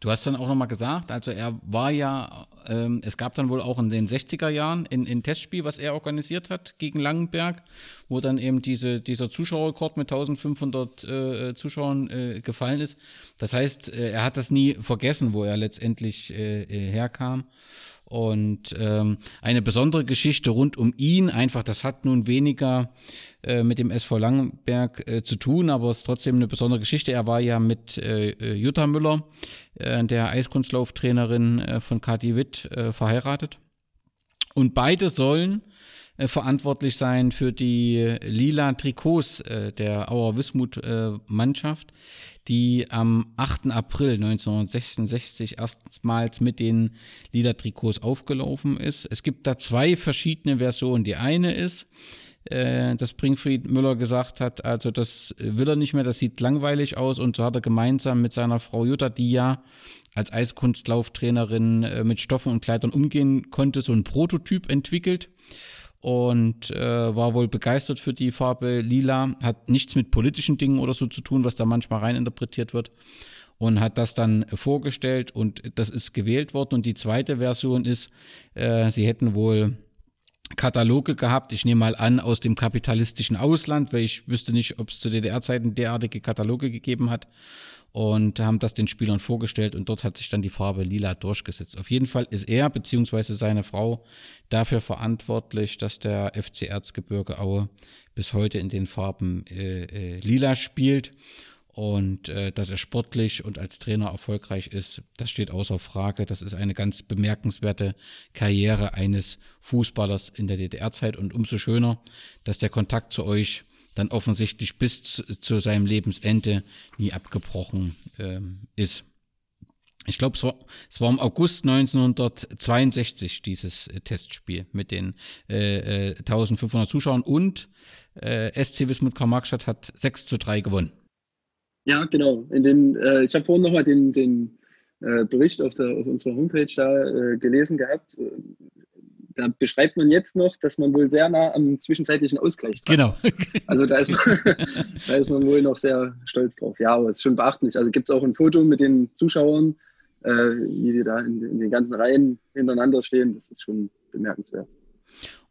Du hast dann auch nochmal gesagt, also er war ja, ähm, es gab dann wohl auch in den 60er Jahren ein, ein Testspiel, was er organisiert hat gegen Langenberg, wo dann eben diese, dieser Zuschauerrekord mit 1500 äh, Zuschauern äh, gefallen ist. Das heißt, äh, er hat das nie vergessen, wo er letztendlich äh, äh, herkam. Und ähm, eine besondere Geschichte rund um ihn, einfach, das hat nun weniger äh, mit dem SV Langenberg äh, zu tun, aber es ist trotzdem eine besondere Geschichte. Er war ja mit äh, äh Jutta Müller, äh, der Eiskunstlauftrainerin äh, von Kati Witt, äh, verheiratet. Und beide sollen äh, verantwortlich sein für die lila Trikots äh, der Auer Wismut äh, Mannschaft, die am 8. April 1966 erstmals mit den lila Trikots aufgelaufen ist. Es gibt da zwei verschiedene Versionen. Die eine ist, äh, dass Bringfried Müller gesagt hat, also das will er nicht mehr, das sieht langweilig aus und so hat er gemeinsam mit seiner Frau Jutta, die ja als Eiskunstlauftrainerin äh, mit Stoffen und Kleidern umgehen konnte, so ein Prototyp entwickelt und äh, war wohl begeistert für die Farbe. Lila, hat nichts mit politischen Dingen oder so zu tun, was da manchmal reininterpretiert wird. Und hat das dann vorgestellt und das ist gewählt worden. Und die zweite Version ist, äh, sie hätten wohl Kataloge gehabt, ich nehme mal an, aus dem kapitalistischen Ausland, weil ich wüsste nicht, ob es zu DDR-Zeiten derartige Kataloge gegeben hat und haben das den Spielern vorgestellt und dort hat sich dann die Farbe lila durchgesetzt. Auf jeden Fall ist er bzw. seine Frau dafür verantwortlich, dass der FC Erzgebirge Aue bis heute in den Farben äh, äh, lila spielt und äh, dass er sportlich und als Trainer erfolgreich ist, das steht außer Frage. Das ist eine ganz bemerkenswerte Karriere eines Fußballers in der DDR-Zeit und umso schöner, dass der Kontakt zu euch dann offensichtlich bis zu, seinem Lebensende nie abgebrochen ähm, ist. Ich glaube, es war, es war im August 1962 dieses äh, Testspiel mit den äh, äh, 1500 Zuschauern und äh, SC Wismut Karl-Marxstadt hat 6 zu 3 gewonnen. Ja, genau. In den, äh, ich habe vorhin nochmal den, den äh, Bericht auf, der, auf unserer Homepage da gelesen gehabt da beschreibt man jetzt noch, dass man wohl sehr nah am zwischenzeitlichen Ausgleich dran Genau. Also da ist, man, da ist man wohl noch sehr stolz drauf. Ja, aber es ist schon beachtlich. Also gibt es auch ein Foto mit den Zuschauern, äh, wie die da in, in den ganzen Reihen hintereinander stehen. Das ist schon bemerkenswert.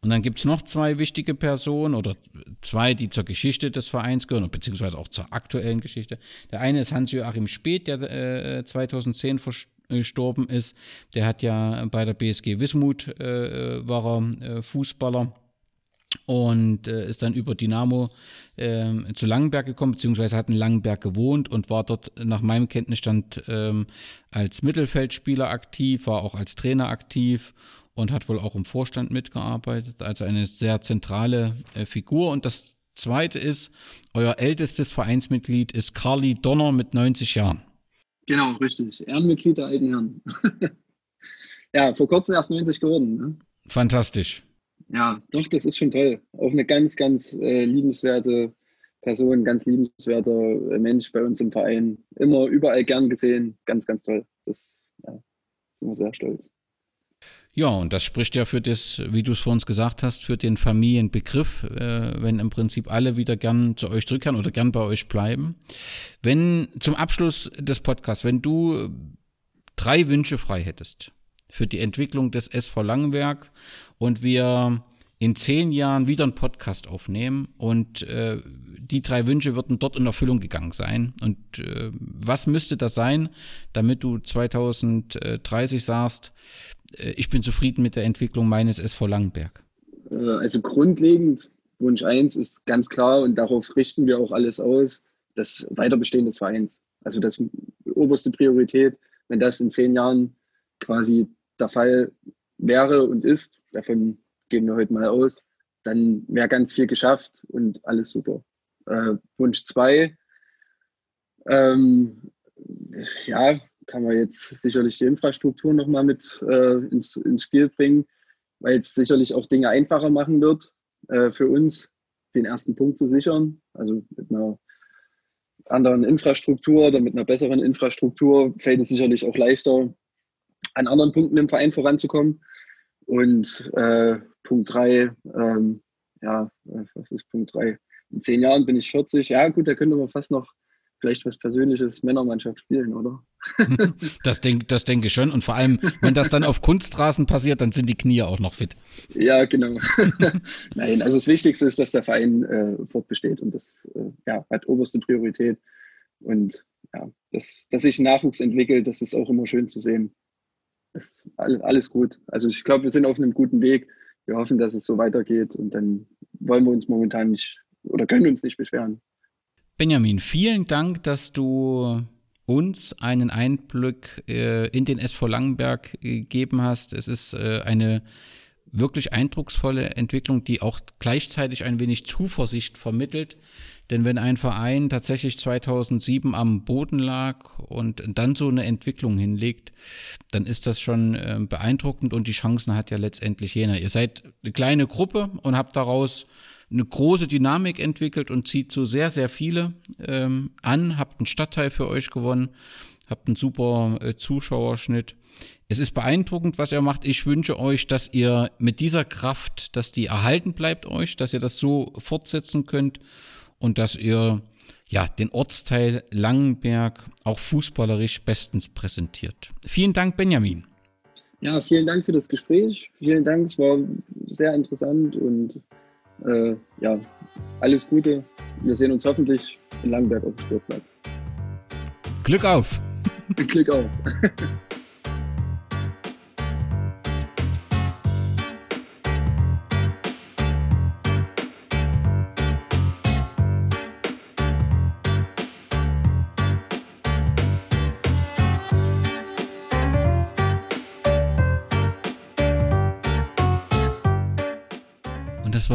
Und dann gibt es noch zwei wichtige Personen oder zwei, die zur Geschichte des Vereins gehören, beziehungsweise auch zur aktuellen Geschichte. Der eine ist Hans-Joachim Speth, der äh, 2010 verstorben ist. Der hat ja bei der BSG Wismut äh, war er äh, Fußballer und äh, ist dann über Dynamo äh, zu Langenberg gekommen, beziehungsweise hat in Langenberg gewohnt und war dort nach meinem Kenntnisstand ähm, als Mittelfeldspieler aktiv, war auch als Trainer aktiv und hat wohl auch im Vorstand mitgearbeitet, also eine sehr zentrale äh, Figur. Und das Zweite ist, euer ältestes Vereinsmitglied ist Carly Donner mit 90 Jahren. Genau, richtig. Ehrenmitglied der alten Herren. ja, vor kurzem erst 90 geworden. Ne? Fantastisch. Ja, doch, das ist schon toll. Auch eine ganz, ganz äh, liebenswerte Person, ganz liebenswerter äh, Mensch bei uns im Verein. Immer überall gern gesehen. Ganz, ganz toll. Das ja, sind wir sehr stolz. Ja, und das spricht ja für das, wie du es vor uns gesagt hast, für den Familienbegriff, äh, wenn im Prinzip alle wieder gern zu euch zurückkehren oder gern bei euch bleiben. Wenn zum Abschluss des Podcasts, wenn du drei Wünsche frei hättest für die Entwicklung des SV Langenberg und wir in zehn Jahren wieder einen Podcast aufnehmen und äh, die drei Wünsche würden dort in Erfüllung gegangen sein. Und äh, was müsste das sein, damit du 2030 sagst, äh, ich bin zufrieden mit der Entwicklung meines SV Langenberg? Äh, also grundlegend, Wunsch 1 ist ganz klar und darauf richten wir auch alles aus, das Weiterbestehen des Vereins. Also das oberste Priorität, wenn das in zehn Jahren quasi der Fall wäre und ist, davon gehen wir heute mal aus, dann wäre ganz viel geschafft und alles super. Äh, Wunsch 2, ähm, ja, kann man jetzt sicherlich die Infrastruktur nochmal mit äh, ins, ins Spiel bringen, weil es sicherlich auch Dinge einfacher machen wird äh, für uns, den ersten Punkt zu sichern. Also mit einer anderen Infrastruktur oder mit einer besseren Infrastruktur fällt es sicherlich auch leichter, an anderen Punkten im Verein voranzukommen. Und äh, Punkt 3, ähm, ja, was ist Punkt 3? In zehn Jahren bin ich 40. Ja, gut, da könnte man fast noch vielleicht was Persönliches Männermannschaft spielen, oder? das denke das denk ich schon. Und vor allem, wenn das dann auf Kunstrasen passiert, dann sind die Knie auch noch fit. Ja, genau. Nein, also das Wichtigste ist, dass der Verein äh, fortbesteht und das äh, ja, hat oberste Priorität. Und ja, dass, dass sich Nachwuchs entwickelt, das ist auch immer schön zu sehen. Das ist alles gut. Also ich glaube, wir sind auf einem guten Weg. Wir hoffen, dass es so weitergeht und dann wollen wir uns momentan nicht oder können uns nicht beschweren. Benjamin, vielen Dank, dass du uns einen Einblick äh, in den SV Langenberg gegeben hast. Es ist äh, eine wirklich eindrucksvolle Entwicklung, die auch gleichzeitig ein wenig Zuversicht vermittelt. Denn wenn ein Verein tatsächlich 2007 am Boden lag und dann so eine Entwicklung hinlegt, dann ist das schon äh, beeindruckend und die Chancen hat ja letztendlich jener. Ihr seid eine kleine Gruppe und habt daraus eine große Dynamik entwickelt und zieht so sehr, sehr viele ähm, an, habt einen Stadtteil für euch gewonnen, habt einen super äh, Zuschauerschnitt. Es ist beeindruckend, was ihr macht. Ich wünsche euch, dass ihr mit dieser Kraft, dass die erhalten bleibt euch, dass ihr das so fortsetzen könnt und dass ihr ja den Ortsteil Langenberg auch fußballerisch bestens präsentiert. Vielen Dank, Benjamin. Ja, vielen Dank für das Gespräch. Vielen Dank, es war sehr interessant und äh, ja, alles Gute. Wir sehen uns hoffentlich in Langenberg auf dem Sportplatz. Glück auf! Glück auf!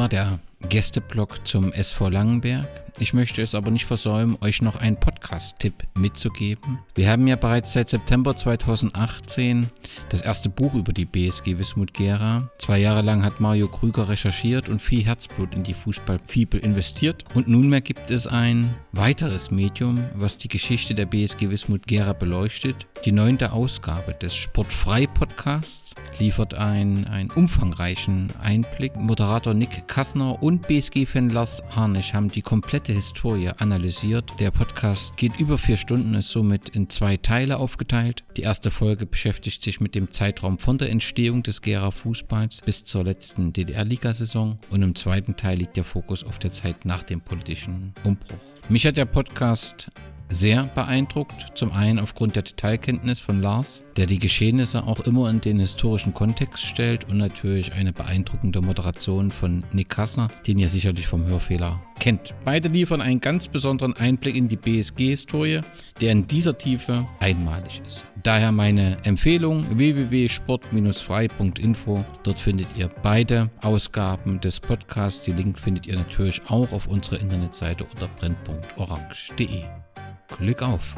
war der Gästeblock zum SV Langenberg. Ich möchte es aber nicht versäumen, euch noch einen Podcast-Tipp mitzugeben. Wir haben ja bereits seit September 2018 das erste Buch über die BSG Wismut Gera. Zwei Jahre lang hat Mario Krüger recherchiert und viel Herzblut in die Fußballfibel investiert. Und nunmehr gibt es ein weiteres Medium, was die Geschichte der BSG Wismut Gera beleuchtet. Die neunte Ausgabe des Sportfrei-Podcasts liefert einen, einen umfangreichen Einblick. Moderator Nick Kassner und BSG-Fan Lars Harnisch haben die komplette Historie analysiert. Der Podcast geht über vier Stunden, ist somit in zwei Teile aufgeteilt. Die erste Folge beschäftigt sich mit dem Zeitraum von der Entstehung des Gera Fußballs bis zur letzten DDR-Ligasaison und im zweiten Teil liegt der Fokus auf der Zeit nach dem politischen Umbruch. Mich hat der Podcast sehr beeindruckt. Zum einen aufgrund der Detailkenntnis von Lars, der die Geschehnisse auch immer in den historischen Kontext stellt und natürlich eine beeindruckende Moderation von Nick Kassner, den ihr sicherlich vom Hörfehler kennt. Beide liefern einen ganz besonderen Einblick in die BSG-Historie, der in dieser Tiefe einmalig ist. Daher meine Empfehlung www.sport-frei.info. Dort findet ihr beide Ausgaben des Podcasts. Die Link findet ihr natürlich auch auf unserer Internetseite unter brennpunkt.orange.de. Glück auf!